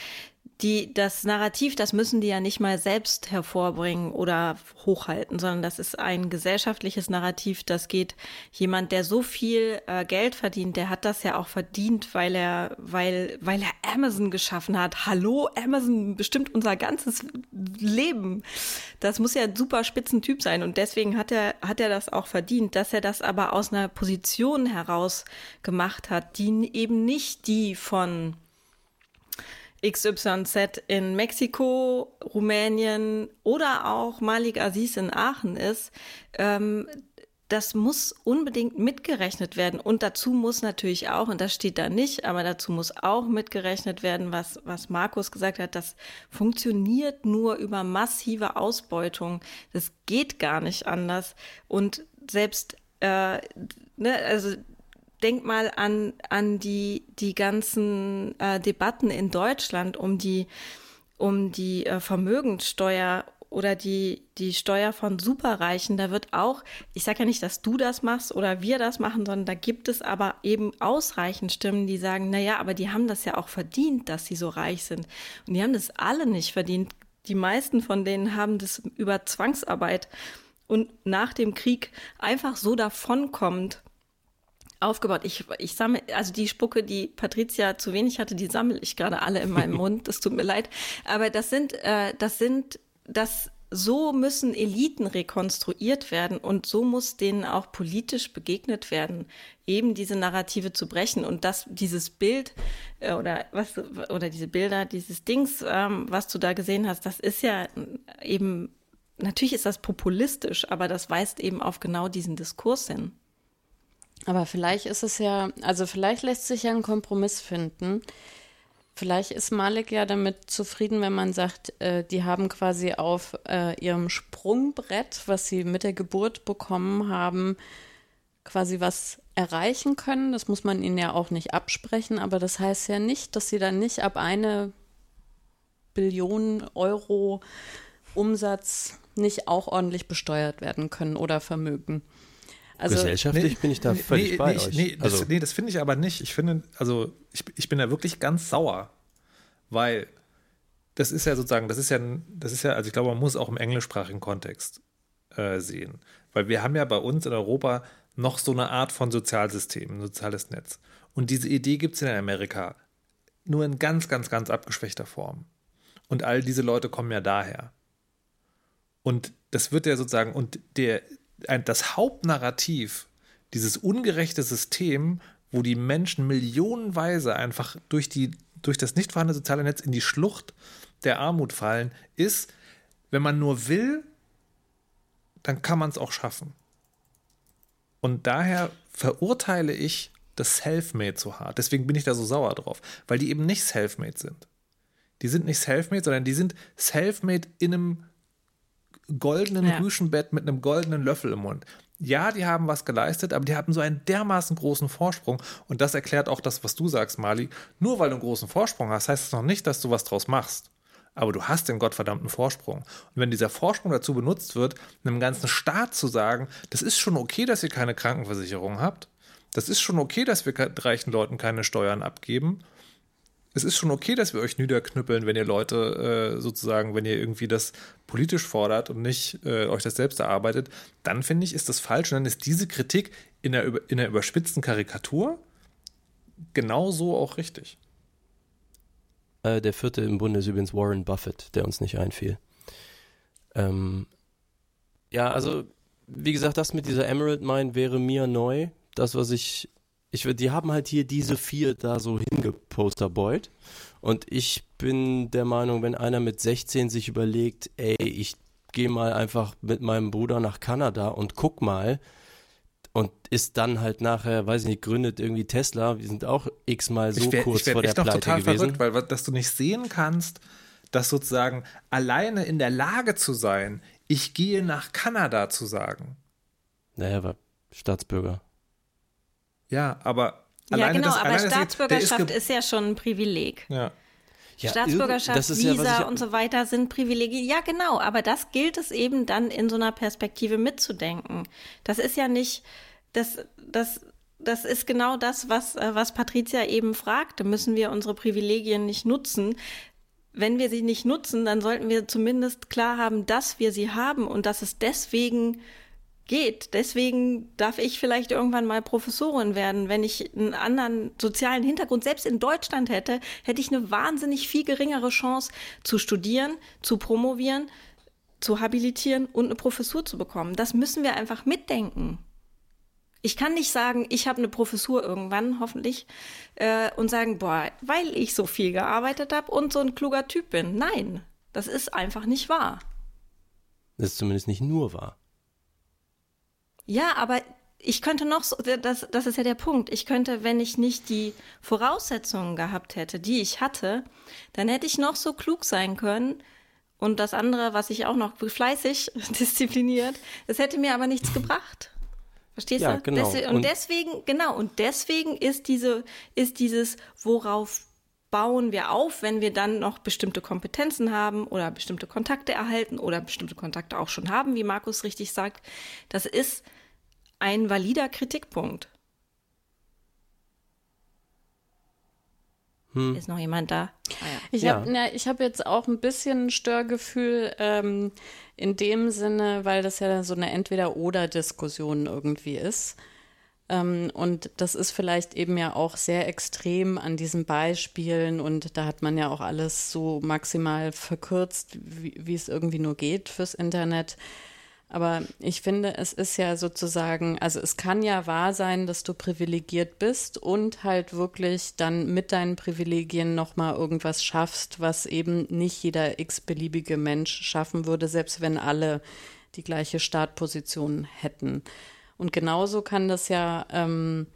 die, das Narrativ, das müssen die ja nicht mal selbst hervorbringen oder hochhalten, sondern das ist ein gesellschaftliches Narrativ, das geht jemand, der so viel äh, Geld verdient, der hat das ja auch verdient, weil er, weil, weil er Amazon geschaffen hat. Hallo, Amazon bestimmt unser ganzes Leben. Das muss ja ein super Spitzentyp sein und deswegen hat er, hat er das auch verdient, dass er das aber aus einer Position heraus gemacht hat, die eben nicht die von XYZ in Mexiko, Rumänien oder auch Malik Aziz in Aachen ist, ähm, das muss unbedingt mitgerechnet werden. Und dazu muss natürlich auch, und das steht da nicht, aber dazu muss auch mitgerechnet werden, was, was Markus gesagt hat, das funktioniert nur über massive Ausbeutung. Das geht gar nicht anders. Und selbst, äh, ne, also denk mal an, an die, die ganzen äh, Debatten in Deutschland um die, um die äh, Vermögenssteuer oder die, die Steuer von Superreichen. Da wird auch, ich sage ja nicht, dass du das machst oder wir das machen, sondern da gibt es aber eben ausreichend Stimmen, die sagen, na ja, aber die haben das ja auch verdient, dass sie so reich sind. Und die haben das alle nicht verdient. Die meisten von denen haben das über Zwangsarbeit und nach dem Krieg einfach so davonkommt aufgebaut. Ich, ich sammle, also die Spucke, die Patricia zu wenig hatte, die sammle ich gerade alle in meinem Mund. Das tut mir leid. Aber das sind, äh, das sind, das so müssen Eliten rekonstruiert werden und so muss denen auch politisch begegnet werden, eben diese Narrative zu brechen und das, dieses Bild äh, oder was oder diese Bilder, dieses Dings, ähm, was du da gesehen hast, das ist ja eben natürlich ist das populistisch, aber das weist eben auf genau diesen Diskurs hin. Aber vielleicht ist es ja, also vielleicht lässt sich ja ein Kompromiss finden. Vielleicht ist Malik ja damit zufrieden, wenn man sagt, äh, die haben quasi auf äh, ihrem Sprungbrett, was sie mit der Geburt bekommen haben, quasi was erreichen können. Das muss man ihnen ja auch nicht absprechen, aber das heißt ja nicht, dass sie dann nicht ab eine Billion Euro Umsatz nicht auch ordentlich besteuert werden können oder Vermögen. Also, Gesellschaftlich nee, bin ich da völlig nee, bei nee, euch. Nee, also, das, nee, das finde ich aber nicht. Ich finde, also ich, ich bin da wirklich ganz sauer, weil das ist ja sozusagen, das ist ja, das ist ja, also ich glaube, man muss auch im englischsprachigen Kontext äh, sehen, weil wir haben ja bei uns in Europa noch so eine Art von Sozialsystem, ein soziales Netz. Und diese Idee gibt es in Amerika nur in ganz, ganz, ganz abgeschwächter Form. Und all diese Leute kommen ja daher. Und das wird ja sozusagen, und der, das Hauptnarrativ, dieses ungerechte System, wo die Menschen millionenweise einfach durch, die, durch das nicht vorhandene soziale Netz in die Schlucht der Armut fallen, ist, wenn man nur will, dann kann man es auch schaffen. Und daher verurteile ich das Selfmade so hart. Deswegen bin ich da so sauer drauf, weil die eben nicht Selfmade sind. Die sind nicht Selfmade, sondern die sind Selfmade in einem goldenen ja. Rüschenbett mit einem goldenen Löffel im Mund. Ja, die haben was geleistet, aber die hatten so einen dermaßen großen Vorsprung. Und das erklärt auch das, was du sagst, Mali. Nur weil du einen großen Vorsprung hast, heißt es noch nicht, dass du was draus machst. Aber du hast den gottverdammten Vorsprung. Und wenn dieser Vorsprung dazu benutzt wird, einem ganzen Staat zu sagen, das ist schon okay, dass ihr keine Krankenversicherung habt, das ist schon okay, dass wir reichen Leuten keine Steuern abgeben, es ist schon okay, dass wir euch niederknüppeln, wenn ihr Leute äh, sozusagen, wenn ihr irgendwie das politisch fordert und nicht äh, euch das selbst erarbeitet, dann finde ich, ist das falsch. Und dann ist diese Kritik in der, in der überspitzten Karikatur genauso auch richtig. Äh, der vierte im Bunde ist übrigens Warren Buffett, der uns nicht einfiel. Ähm, ja, also, wie gesagt, das mit dieser Emerald Mine wäre mir neu. Das, was ich ich, die haben halt hier diese vier da so hingeposterboyt. Und ich bin der Meinung, wenn einer mit 16 sich überlegt, ey, ich gehe mal einfach mit meinem Bruder nach Kanada und guck mal, und ist dann halt nachher, weiß ich nicht, gründet irgendwie Tesla. Wir sind auch x-mal so wär, kurz vor der Pleite total gewesen. Verrückt, weil dass du nicht sehen kannst, dass sozusagen alleine in der Lage zu sein, ich gehe nach Kanada zu sagen. Naja, war Staatsbürger. Ja, aber ja, genau, das, aber Staatsbürgerschaft ist, ist, ja schon ein Privileg. Ja. Ja, Staatsbürgerschaft, Visa ja, und so weiter sind Privilegien. Ja, genau, aber das gilt es eben dann in so einer Perspektive mitzudenken. Das ist ja nicht, das, das, das ist genau das, was, äh, was Patricia eben fragte. Müssen wir unsere Privilegien nicht nutzen? Wenn wir sie nicht nutzen, dann sollten wir zumindest klar haben, dass wir sie haben und dass es deswegen geht. Deswegen darf ich vielleicht irgendwann mal Professorin werden. Wenn ich einen anderen sozialen Hintergrund selbst in Deutschland hätte, hätte ich eine wahnsinnig viel geringere Chance zu studieren, zu promovieren, zu habilitieren und eine Professur zu bekommen. Das müssen wir einfach mitdenken. Ich kann nicht sagen, ich habe eine Professur irgendwann, hoffentlich, äh, und sagen, boah, weil ich so viel gearbeitet habe und so ein kluger Typ bin. Nein, das ist einfach nicht wahr. Das ist zumindest nicht nur wahr. Ja, aber ich könnte noch so, das, das ist ja der Punkt. Ich könnte, wenn ich nicht die Voraussetzungen gehabt hätte, die ich hatte, dann hätte ich noch so klug sein können. Und das andere, was ich auch noch fleißig diszipliniert, das hätte mir aber nichts gebracht. Verstehst ja, du? Genau. Des, und, und deswegen, genau, und deswegen ist diese, ist dieses, worauf bauen wir auf, wenn wir dann noch bestimmte Kompetenzen haben oder bestimmte Kontakte erhalten oder bestimmte Kontakte auch schon haben, wie Markus richtig sagt. Das ist ein valider Kritikpunkt. Hm. Ist noch jemand da? Ah, ja. Ich ja. habe hab jetzt auch ein bisschen Störgefühl ähm, in dem Sinne, weil das ja so eine Entweder-Oder-Diskussion irgendwie ist. Ähm, und das ist vielleicht eben ja auch sehr extrem an diesen Beispielen und da hat man ja auch alles so maximal verkürzt, wie, wie es irgendwie nur geht fürs Internet. Aber ich finde, es ist ja sozusagen, also es kann ja wahr sein, dass du privilegiert bist und halt wirklich dann mit deinen Privilegien nochmal irgendwas schaffst, was eben nicht jeder x-beliebige Mensch schaffen würde, selbst wenn alle die gleiche Startposition hätten. Und genauso kann das ja, ähm,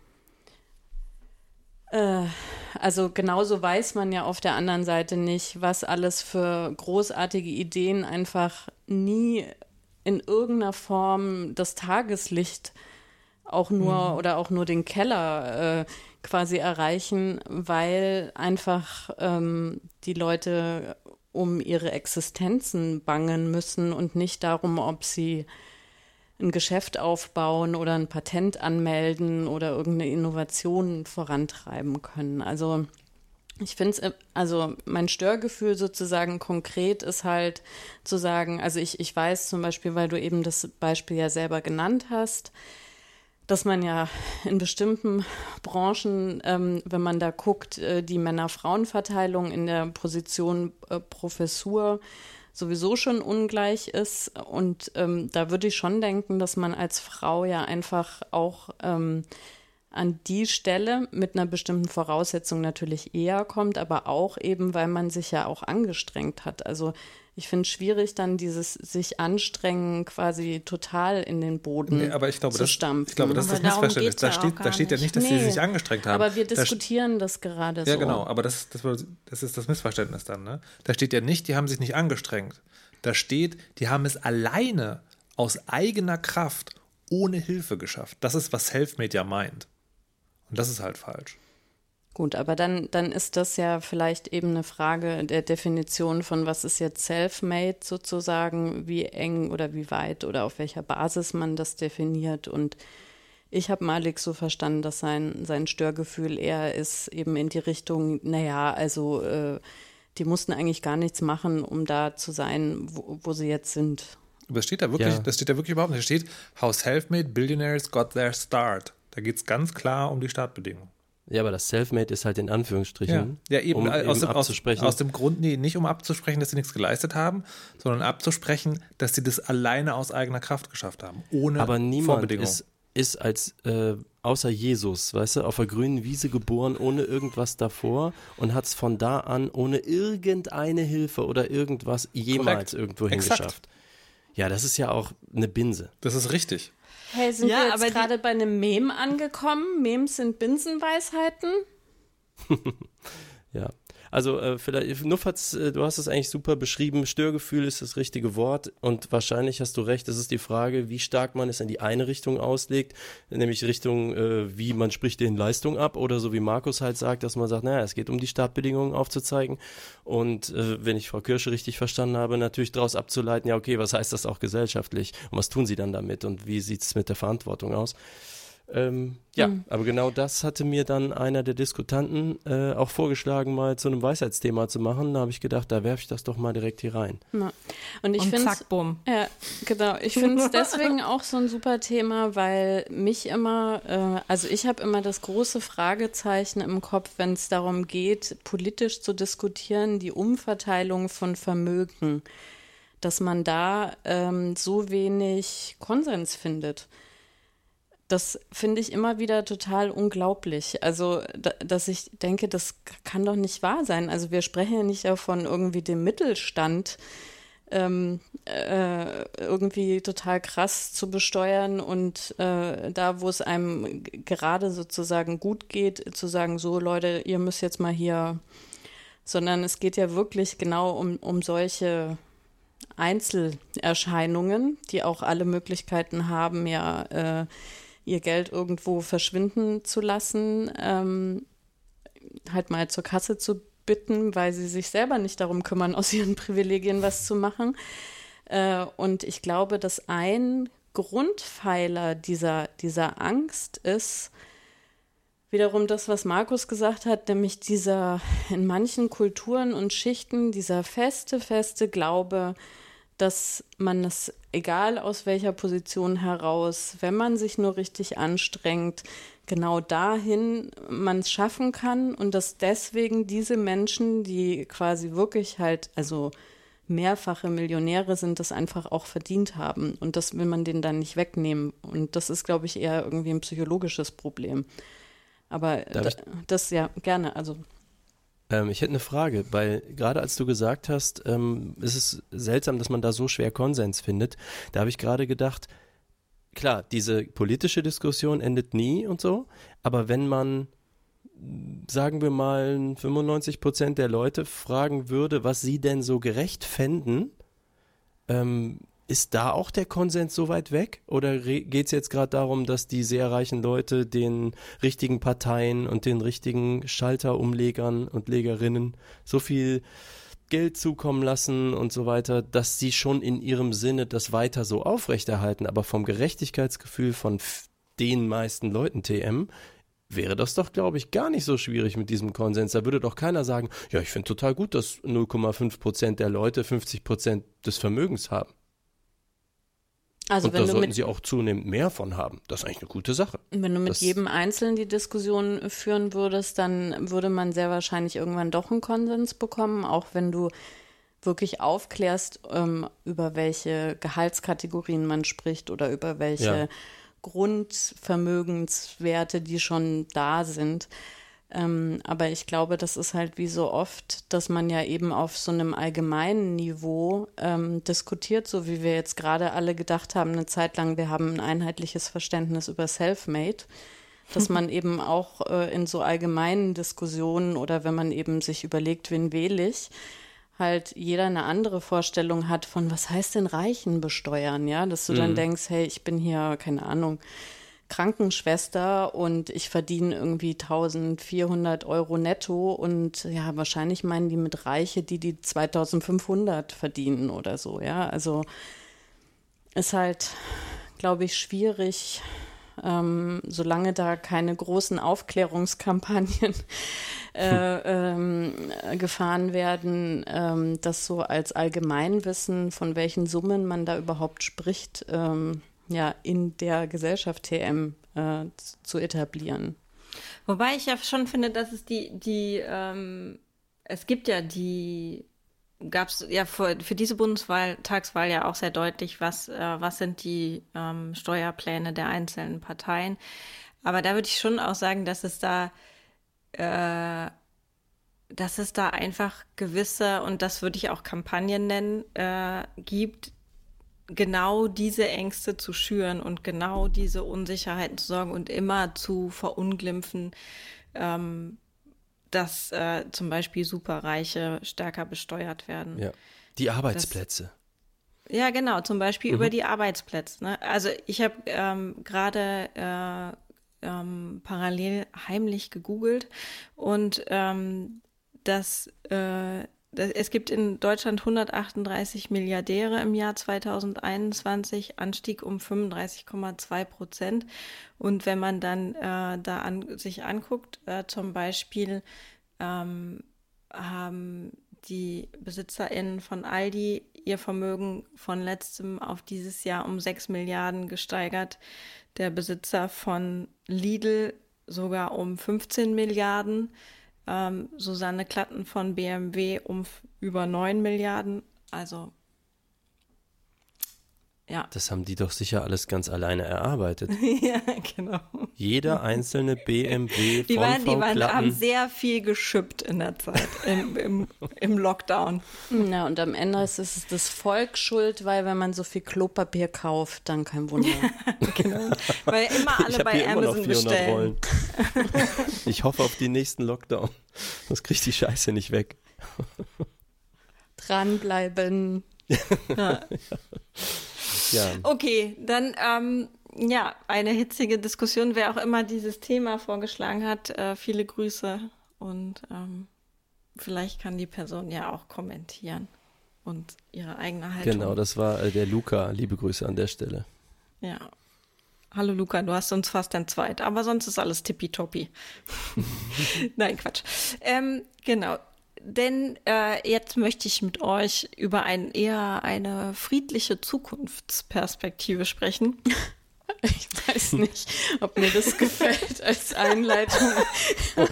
äh, also genauso weiß man ja auf der anderen Seite nicht, was alles für großartige Ideen einfach nie in irgendeiner Form das Tageslicht auch nur mhm. oder auch nur den Keller äh, quasi erreichen, weil einfach ähm, die Leute um ihre Existenzen bangen müssen und nicht darum, ob sie ein Geschäft aufbauen oder ein Patent anmelden oder irgendeine Innovation vorantreiben können. Also ich finde es, äh, also mein Störgefühl sozusagen konkret ist halt zu sagen, also ich, ich weiß zum Beispiel, weil du eben das Beispiel ja selber genannt hast, dass man ja in bestimmten Branchen, ähm, wenn man da guckt, äh, die Männer-Frauen-Verteilung in der Position äh, Professur sowieso schon ungleich ist. Und ähm, da würde ich schon denken, dass man als Frau ja einfach auch ähm, an die Stelle mit einer bestimmten Voraussetzung natürlich eher kommt, aber auch eben, weil man sich ja auch angestrengt hat. Also ich finde es schwierig, dann dieses sich anstrengen quasi total in den Boden nee, aber ich glaube, zu das, stampfen. Ich glaube, das ist das Missverständnis. Da, steht, da steht ja nicht, dass nee, sie sich angestrengt haben. Aber wir diskutieren da, das gerade ja, so. Ja, genau, aber das, das, das ist das Missverständnis dann. Ne? Da steht ja nicht, die haben sich nicht angestrengt. Da steht, die haben es alleine aus eigener Kraft ohne Hilfe geschafft. Das ist, was Selfmade ja meint. Und das ist halt falsch. Gut, aber dann, dann ist das ja vielleicht eben eine Frage der Definition von, was ist jetzt self-made sozusagen, wie eng oder wie weit oder auf welcher Basis man das definiert. Und ich habe Malik so verstanden, dass sein, sein Störgefühl eher ist eben in die Richtung, naja, also äh, die mussten eigentlich gar nichts machen, um da zu sein, wo, wo sie jetzt sind. Aber das steht da wirklich, ja. das steht da wirklich überhaupt nicht. Da steht, how self-made billionaires got their start. Da geht es ganz klar um die Startbedingungen. Ja, aber das Selfmade ist halt in Anführungsstrichen. Ja, ja eben, um aus, eben dem, abzusprechen. Aus, aus, dem Grund, nee, nicht um abzusprechen, dass sie nichts geleistet haben, sondern abzusprechen, dass sie das alleine aus eigener Kraft geschafft haben. Ohne aber niemand ist, ist als äh, außer Jesus, weißt du, auf der grünen Wiese geboren, ohne irgendwas davor und hat es von da an ohne irgendeine Hilfe oder irgendwas jemals Korrekt. irgendwo hingeschafft. Ja, das ist ja auch eine Binse. Das ist richtig. Hey, sind ja, wir jetzt gerade bei einem Mem angekommen? Memes sind Binsenweisheiten? ja. Also äh, vielleicht, Nuffatz, äh, du hast es eigentlich super beschrieben. Störgefühl ist das richtige Wort und wahrscheinlich hast du recht. Es ist die Frage, wie stark man es in die eine Richtung auslegt, nämlich Richtung, äh, wie man spricht den Leistung ab oder so wie Markus halt sagt, dass man sagt, naja, es geht um die Startbedingungen aufzuzeigen und äh, wenn ich Frau Kirsche richtig verstanden habe, natürlich daraus abzuleiten, ja okay, was heißt das auch gesellschaftlich und was tun sie dann damit und wie sieht es mit der Verantwortung aus? Ähm, ja, mhm. aber genau das hatte mir dann einer der Diskutanten äh, auch vorgeschlagen, mal zu einem Weisheitsthema zu machen. Da habe ich gedacht, da werfe ich das doch mal direkt hier rein. Ja. Und ich finde zack, bumm. Ja, genau. Ich finde es deswegen auch so ein super Thema, weil mich immer, äh, also ich habe immer das große Fragezeichen im Kopf, wenn es darum geht, politisch zu diskutieren, die Umverteilung von Vermögen, dass man da ähm, so wenig Konsens findet. Das finde ich immer wieder total unglaublich. Also, da, dass ich denke, das kann doch nicht wahr sein. Also, wir sprechen ja nicht davon irgendwie dem Mittelstand ähm, äh, irgendwie total krass zu besteuern und äh, da, wo es einem gerade sozusagen gut geht, zu sagen, so Leute, ihr müsst jetzt mal hier, sondern es geht ja wirklich genau um, um solche Einzelerscheinungen, die auch alle Möglichkeiten haben, ja, äh, ihr Geld irgendwo verschwinden zu lassen, ähm, halt mal zur Kasse zu bitten, weil sie sich selber nicht darum kümmern, aus ihren Privilegien was zu machen. Äh, und ich glaube, dass ein Grundpfeiler dieser, dieser Angst ist, wiederum das, was Markus gesagt hat, nämlich dieser in manchen Kulturen und Schichten, dieser feste, feste Glaube, dass man es, egal aus welcher Position heraus, wenn man sich nur richtig anstrengt, genau dahin man es schaffen kann und dass deswegen diese Menschen, die quasi wirklich halt, also mehrfache Millionäre sind, das einfach auch verdient haben. Und das will man denen dann nicht wegnehmen. Und das ist, glaube ich, eher irgendwie ein psychologisches Problem. Aber da, das ja gerne, also. Ähm, ich hätte eine Frage, weil gerade als du gesagt hast, ähm, ist es seltsam, dass man da so schwer Konsens findet. Da habe ich gerade gedacht, klar, diese politische Diskussion endet nie und so, aber wenn man sagen wir mal, 95 Prozent der Leute fragen würde, was sie denn so gerecht fänden, ähm, ist da auch der Konsens so weit weg? Oder geht es jetzt gerade darum, dass die sehr reichen Leute den richtigen Parteien und den richtigen Schalterumlegern und Legerinnen so viel Geld zukommen lassen und so weiter, dass sie schon in ihrem Sinne das weiter so aufrechterhalten, aber vom Gerechtigkeitsgefühl von den meisten Leuten TM wäre das doch, glaube ich, gar nicht so schwierig mit diesem Konsens. Da würde doch keiner sagen, ja, ich finde total gut, dass 0,5 Prozent der Leute 50 Prozent des Vermögens haben. Also und da sollten sie auch zunehmend mehr von haben. Das ist eigentlich eine gute Sache. Wenn du mit das jedem Einzelnen die Diskussion führen würdest, dann würde man sehr wahrscheinlich irgendwann doch einen Konsens bekommen, auch wenn du wirklich aufklärst, ähm, über welche Gehaltskategorien man spricht oder über welche ja. Grundvermögenswerte, die schon da sind. Ähm, aber ich glaube, das ist halt wie so oft, dass man ja eben auf so einem allgemeinen Niveau ähm, diskutiert, so wie wir jetzt gerade alle gedacht haben, eine Zeit lang, wir haben ein einheitliches Verständnis über Self-Made, dass man eben auch äh, in so allgemeinen Diskussionen oder wenn man eben sich überlegt, wen wähle ich, halt jeder eine andere Vorstellung hat von, was heißt denn Reichen besteuern, ja, dass du mhm. dann denkst, hey, ich bin hier, keine Ahnung, Krankenschwester und ich verdiene irgendwie 1400 Euro netto und ja, wahrscheinlich meinen die mit Reiche, die die 2500 verdienen oder so, ja, also ist halt, glaube ich, schwierig, ähm, solange da keine großen Aufklärungskampagnen äh, ähm, gefahren werden, ähm, das so als Allgemeinwissen, von welchen Summen man da überhaupt spricht, ähm, ja, in der Gesellschaft TM äh, zu etablieren. Wobei ich ja schon finde, dass es die, die, ähm, es gibt ja die, gab es ja für, für diese Bundestagswahl ja auch sehr deutlich, was, äh, was sind die ähm, Steuerpläne der einzelnen Parteien. Aber da würde ich schon auch sagen, dass es da, äh, dass es da einfach gewisse, und das würde ich auch Kampagnen nennen, äh, gibt, genau diese Ängste zu schüren und genau diese Unsicherheiten zu sorgen und immer zu verunglimpfen, ähm, dass äh, zum Beispiel Superreiche stärker besteuert werden. Ja. Die Arbeitsplätze. Das, ja, genau, zum Beispiel mhm. über die Arbeitsplätze. Ne? Also ich habe ähm, gerade äh, ähm, parallel heimlich gegoogelt und ähm, das äh, es gibt in Deutschland 138 Milliardäre im Jahr 2021, Anstieg um 35,2 Prozent. Und wenn man dann äh, da an, sich anguckt, äh, zum Beispiel ähm, haben die BesitzerInnen von Aldi ihr Vermögen von letztem auf dieses Jahr um 6 Milliarden gesteigert. Der Besitzer von Lidl sogar um 15 Milliarden ähm, Susanne Klatten von BMW um über 9 Milliarden. Also ja. Das haben die doch sicher alles ganz alleine erarbeitet. ja, genau. Jeder einzelne BMW die waren, die waren, haben sehr viel geschüppt in der Zeit, im, im, im, Lockdown. Na, und am Ende ist es das Volk schuld, weil wenn man so viel Klopapier kauft, dann kein Wunder. genau. Weil immer alle ich bei Amazon bestellen. Rollen. ich hoffe auf die nächsten Lockdown. Das kriegt die Scheiße nicht weg. Dranbleiben. ja. Ja. Okay, dann ähm, ja, eine hitzige Diskussion, wer auch immer dieses Thema vorgeschlagen hat. Äh, viele Grüße und ähm, vielleicht kann die Person ja auch kommentieren und ihre eigene Haltung. Genau, das war äh, der Luca. Liebe Grüße an der Stelle. Ja. Hallo Luca, du hast uns fast entzweit, aber sonst ist alles tippitoppi. Nein, Quatsch. Ähm, genau. Denn äh, jetzt möchte ich mit euch über ein eher eine friedliche Zukunftsperspektive sprechen. Ich weiß nicht, ob mir das gefällt als Einleitung.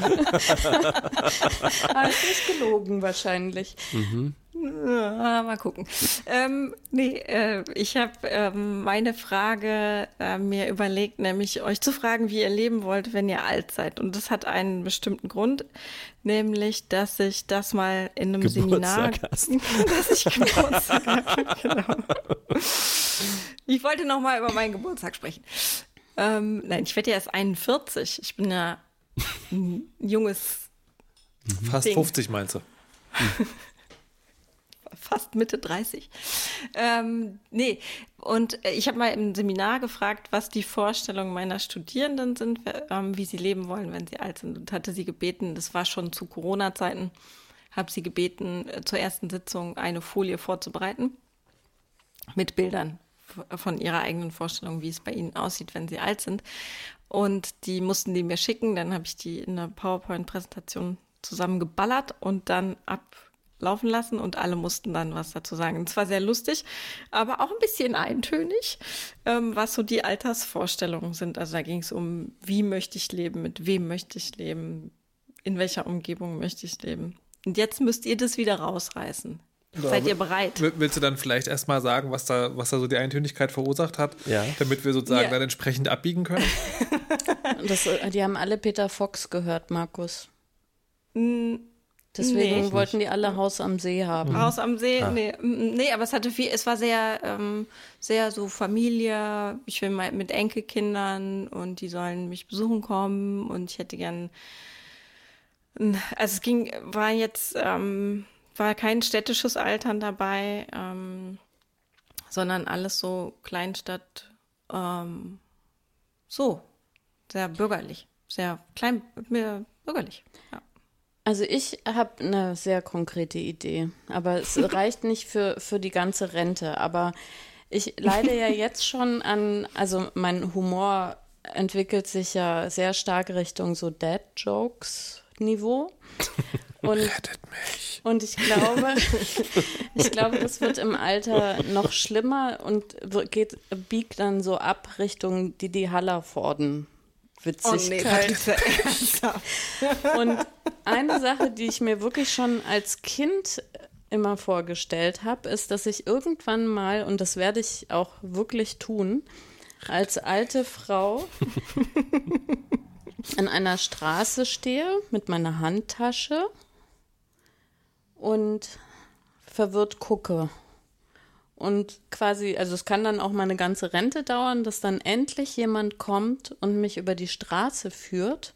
ah, ist nicht gelogen wahrscheinlich. Mhm. Ja, mal gucken. Ähm, nee, äh, ich habe ähm, meine Frage äh, mir überlegt, nämlich euch zu fragen, wie ihr leben wollt, wenn ihr alt seid. Und das hat einen bestimmten Grund, nämlich, dass ich das mal in einem Seminar, Hast. dass ich Geburtstag habe. Genau. Ich wollte noch mal über meinen Geburtstag sprechen. Ähm, nein, ich werde ja erst 41. Ich bin ja ein junges Fast Ding. 50 meinst du? fast Mitte 30. Ähm, nee, und äh, ich habe mal im Seminar gefragt, was die Vorstellungen meiner Studierenden sind, ähm, wie sie leben wollen, wenn sie alt sind. Und hatte sie gebeten, das war schon zu Corona-Zeiten, habe sie gebeten, äh, zur ersten Sitzung eine Folie vorzubereiten mit Bildern von ihrer eigenen Vorstellung, wie es bei ihnen aussieht, wenn sie alt sind. Und die mussten die mir schicken. Dann habe ich die in einer PowerPoint-Präsentation zusammengeballert und dann ablaufen lassen und alle mussten dann was dazu sagen. Es war sehr lustig, aber auch ein bisschen eintönig, ähm, was so die Altersvorstellungen sind. Also da ging es um, wie möchte ich leben, mit wem möchte ich leben, in welcher Umgebung möchte ich leben. Und jetzt müsst ihr das wieder rausreißen. Seid ihr bereit? Will- Willst du dann vielleicht erstmal sagen, was da, was da so die Eintönigkeit verursacht hat, Ja. damit wir sozusagen Ja. dann entsprechend abbiegen können? Das, äh, die haben alle Peter Fox gehört, Markus. Mm, Deswegen Nee. wollten die alle Haus am See haben. Haus am See, nee, mm, nee, aber es hatte viel, es war sehr, ähm, sehr so Familie, ich will mal mit Enkelkindern und die sollen mich besuchen kommen und ich hätte gern, also es ging, war jetzt, ähm, war kein städtisches Altern dabei, ähm, sondern alles so Kleinstadt, ähm, so, sehr bürgerlich, sehr klein, bürgerlich, ja. Also ich habe eine sehr konkrete Idee, aber es reicht nicht für, für die ganze Rente. Aber ich leide ja jetzt schon an, also mein Humor entwickelt sich ja sehr stark Richtung so Dad-Jokes-Niveau. Und, Rettet mich. und ich glaube, ich glaube, das wird im Alter noch schlimmer und geht, biegt dann so ab Richtung Didi Hallervorden. Witzigkeit. Und eine Sache, die ich mir wirklich schon als Kind immer vorgestellt habe, ist, dass ich irgendwann mal, und das werde ich auch wirklich tun, als alte Frau an einer Straße stehe mit meiner Handtasche und verwirrt gucke. Und quasi, also es kann dann auch mal eine ganze Rente dauern, dass dann endlich jemand kommt und mich über die Straße führt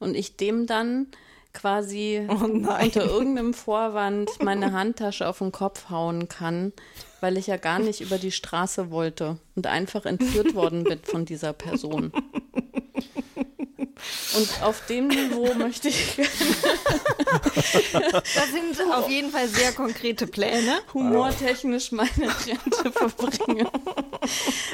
und ich dem dann quasi Oh unter irgendeinem Vorwand meine Handtasche auf den Kopf hauen kann, weil ich ja gar nicht über die Straße wollte und einfach entführt worden bin von dieser Person. Und auf dem Niveau möchte ich Das sind auf jeden Fall sehr konkrete Pläne. humortechnisch meine Rente verbringe.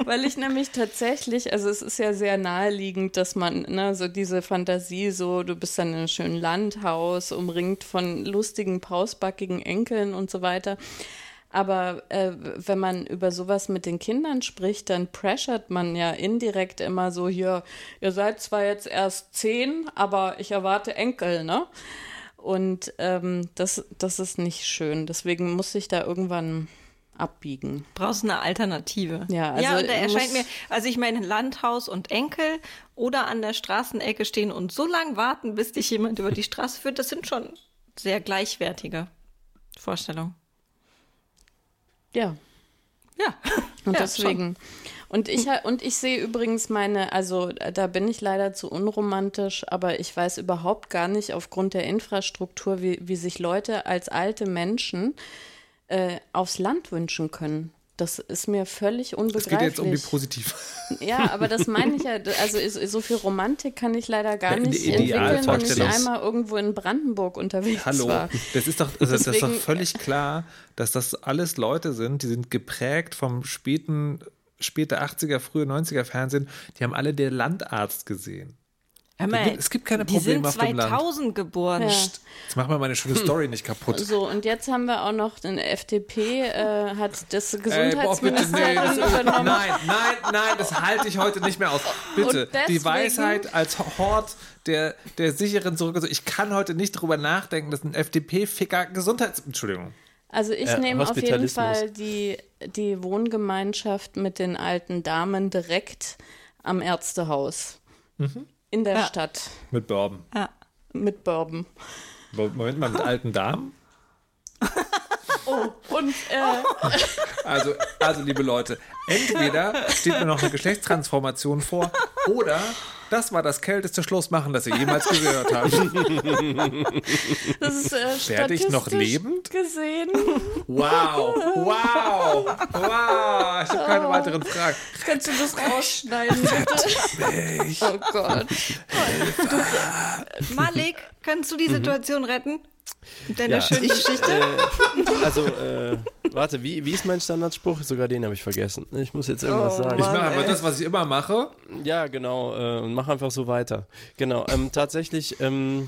Weil ich nämlich tatsächlich, also es ist ja sehr naheliegend, dass man, ne, so diese Fantasie, so du bist dann in einem schönen Landhaus, umringt von lustigen, pausbackigen Enkeln und so weiter. Aber äh, wenn man über sowas mit den Kindern spricht, dann pressurt man ja indirekt immer so hier, ihr seid zwar jetzt erst zehn, aber ich erwarte Enkel, ne? Und ähm, das, das ist nicht schön. Deswegen muss ich da irgendwann abbiegen. Brauchst eine Alternative. Ja, also ja, und da erscheint mir, also ich meine, Landhaus und Enkel oder an der Straßenecke stehen und so lange warten, bis dich jemand über die Straße führt, das sind schon sehr gleichwertige Vorstellungen. Ja. Ja. Und Ja, deswegen. Und ich, und ich sehe übrigens meine, also da bin ich leider zu unromantisch, aber ich weiß überhaupt gar nicht aufgrund der Infrastruktur, wie, wie sich Leute als alte Menschen äh, aufs Land wünschen können. Das ist mir völlig Es unbegreiflich. geht jetzt um die positiv. Ja, aber das meine ich ja, also so- viel Romantik kann ich leider gar Ja, nicht entwickeln, wenn ich einmal irgendwo in Brandenburg unterwegs Hallo, war. das ist doch, also das ist doch Deswegen- völlig klar, dass das alles Leute sind, die sind geprägt vom späten, späte 80er, frühe 90er Fernsehen, die haben alle der Landarzt gesehen. Hör mal, Es gibt keine die Probleme sind auf dem Land. 2000 geboren. Ja. Jetzt mach mal meine schöne Story nicht kaputt. So, und jetzt haben wir auch noch, den FDP äh, hat das nee, Gesundheitsministerium das, übernommen. nein, nein, nein, das halte ich heute nicht mehr aus. Bitte, deswegen- die Weisheit als Hort der, der sicheren Zurück. Also ich kann heute nicht drüber nachdenken, dass ein FDP-Ficker Gesundheits... Entschuldigung. Also ich Äh, nehme auf jeden. Fall die, die Wohngemeinschaft mit den alten Damen direkt am Ärztehaus. In der Ja. Stadt. Mit Bourbon. Ja. Mit Bourbon. Moment mal, mit alten Damen? Und äh, Also, also, liebe Leute, entweder steht mir noch eine Geschlechtstransformation vor oder das war das kälteste Schlussmachen, das ihr jemals gehört habt. das ist äh, Werde ich noch lebend? gesehen. Wow, wow, wow. Ich habe keine weiteren Fragen. Kannst du das rausschneiden, bitte? Oh Gott. Malik, kannst du die Situation retten? Mit deiner Ja, schönen ich, Geschichte? Äh, also, äh, warte, wie, wie ist mein Standardspruch? Sogar den habe ich vergessen. Ich muss jetzt irgendwas Oh, sagen. Ich mache aber das, was ich immer mache. Ja, genau. Äh, und mach einfach so weiter. Genau. Ähm, tatsächlich ähm,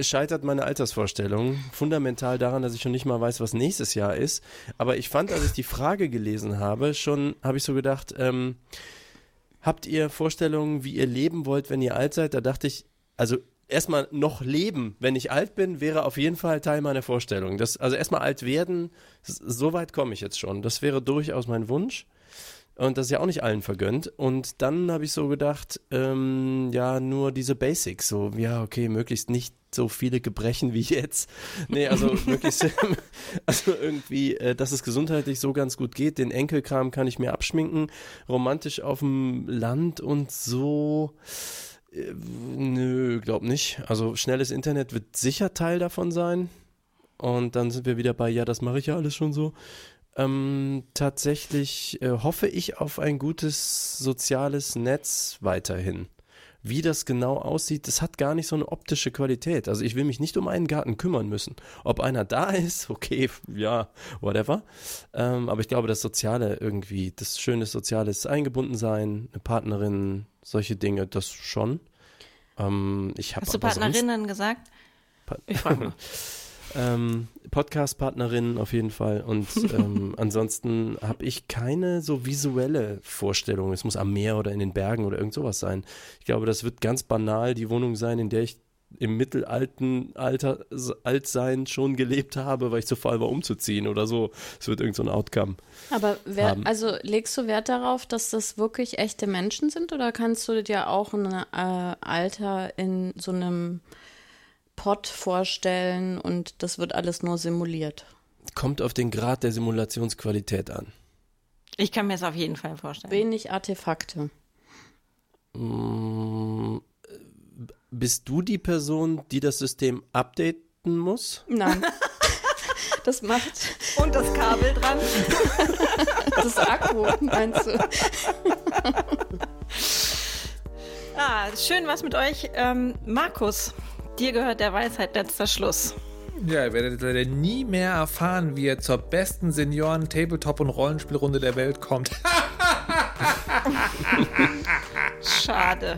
scheitert meine Altersvorstellung fundamental daran, dass ich schon nicht mal weiß, was nächstes Jahr ist. Aber ich fand, als ich die Frage gelesen habe, schon habe ich so gedacht, ähm, habt ihr Vorstellungen, wie ihr leben wollt, wenn ihr alt seid? Da dachte ich, also erstmal noch leben, wenn ich alt bin, wäre auf jeden Fall Teil meiner Vorstellung. Das, also erstmal alt werden, so weit komme ich jetzt schon. Das wäre durchaus mein Wunsch. Und das ist ja auch nicht allen vergönnt. Und dann habe ich so gedacht, ähm, ja, nur diese Basics. So, ja, okay, möglichst nicht so viele Gebrechen wie jetzt. Nee, also möglichst, also irgendwie, äh, dass es gesundheitlich so ganz gut geht. Den Enkelkram kann ich mir abschminken. Romantisch auf dem Land und so. Nö, glaub nicht. Also schnelles Internet wird sicher Teil davon sein. Und dann sind wir wieder bei, ja, das mache ich ja alles schon so. Ähm, tatsächlich äh, hoffe ich auf ein gutes soziales Netz weiterhin. Wie das genau aussieht, das hat gar nicht so eine optische Qualität. Also ich will mich nicht um einen Garten kümmern müssen. Ob einer da ist, okay, ja, whatever. Ähm, aber ich glaube, das Soziale irgendwie, das schöne soziales Eingebundensein, eine Partnerin, solche Dinge, das schon. Ähm, ich habe Hast du Partnerinnen gesagt? Ich frage mal. ähm, Podcast-Partnerin auf jeden Fall. Und ähm, ansonsten habe ich keine so visuelle Vorstellung. Es muss am Meer oder in den Bergen oder irgend sowas sein. Ich glaube, das wird ganz banal die Wohnung sein, in der ich im mittelalten Alter, Altsein schon gelebt habe, weil ich zu faul war umzuziehen oder so. Es wird irgend so ein Outcome. Aber wer, haben. also legst du Wert darauf, dass das wirklich echte Menschen sind oder kannst du dir auch ein äh, Alter in so einem Pott vorstellen und das wird alles nur simuliert? Kommt auf den Grad der Simulationsqualität an. Ich kann mir das auf jeden Fall vorstellen. Wenig Artefakte. Mm, Bist du die Person, die das System updaten muss? Nein. Das macht Und das Kabel dran. das Akku, meinst du? Ah, schön was mit euch. Ähm, Markus, dir gehört der Weisheit letzter Schluss. Ja, ihr werdet leider nie mehr erfahren, wie ihr zur besten Senioren-, Tabletop- und Rollenspielrunde der Welt kommt. Schade.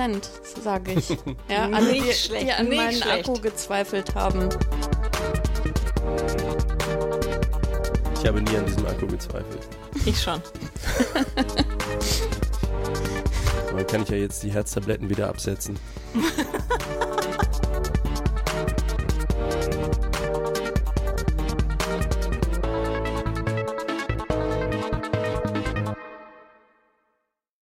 Prozent, sage ich. Ja, alle, Nicht die, schlecht, die an nicht meinen schlecht. Akku gezweifelt haben. Ich habe nie an diesem Akku gezweifelt. Ich schon. Aber kann ich ja jetzt die Herztabletten wieder absetzen.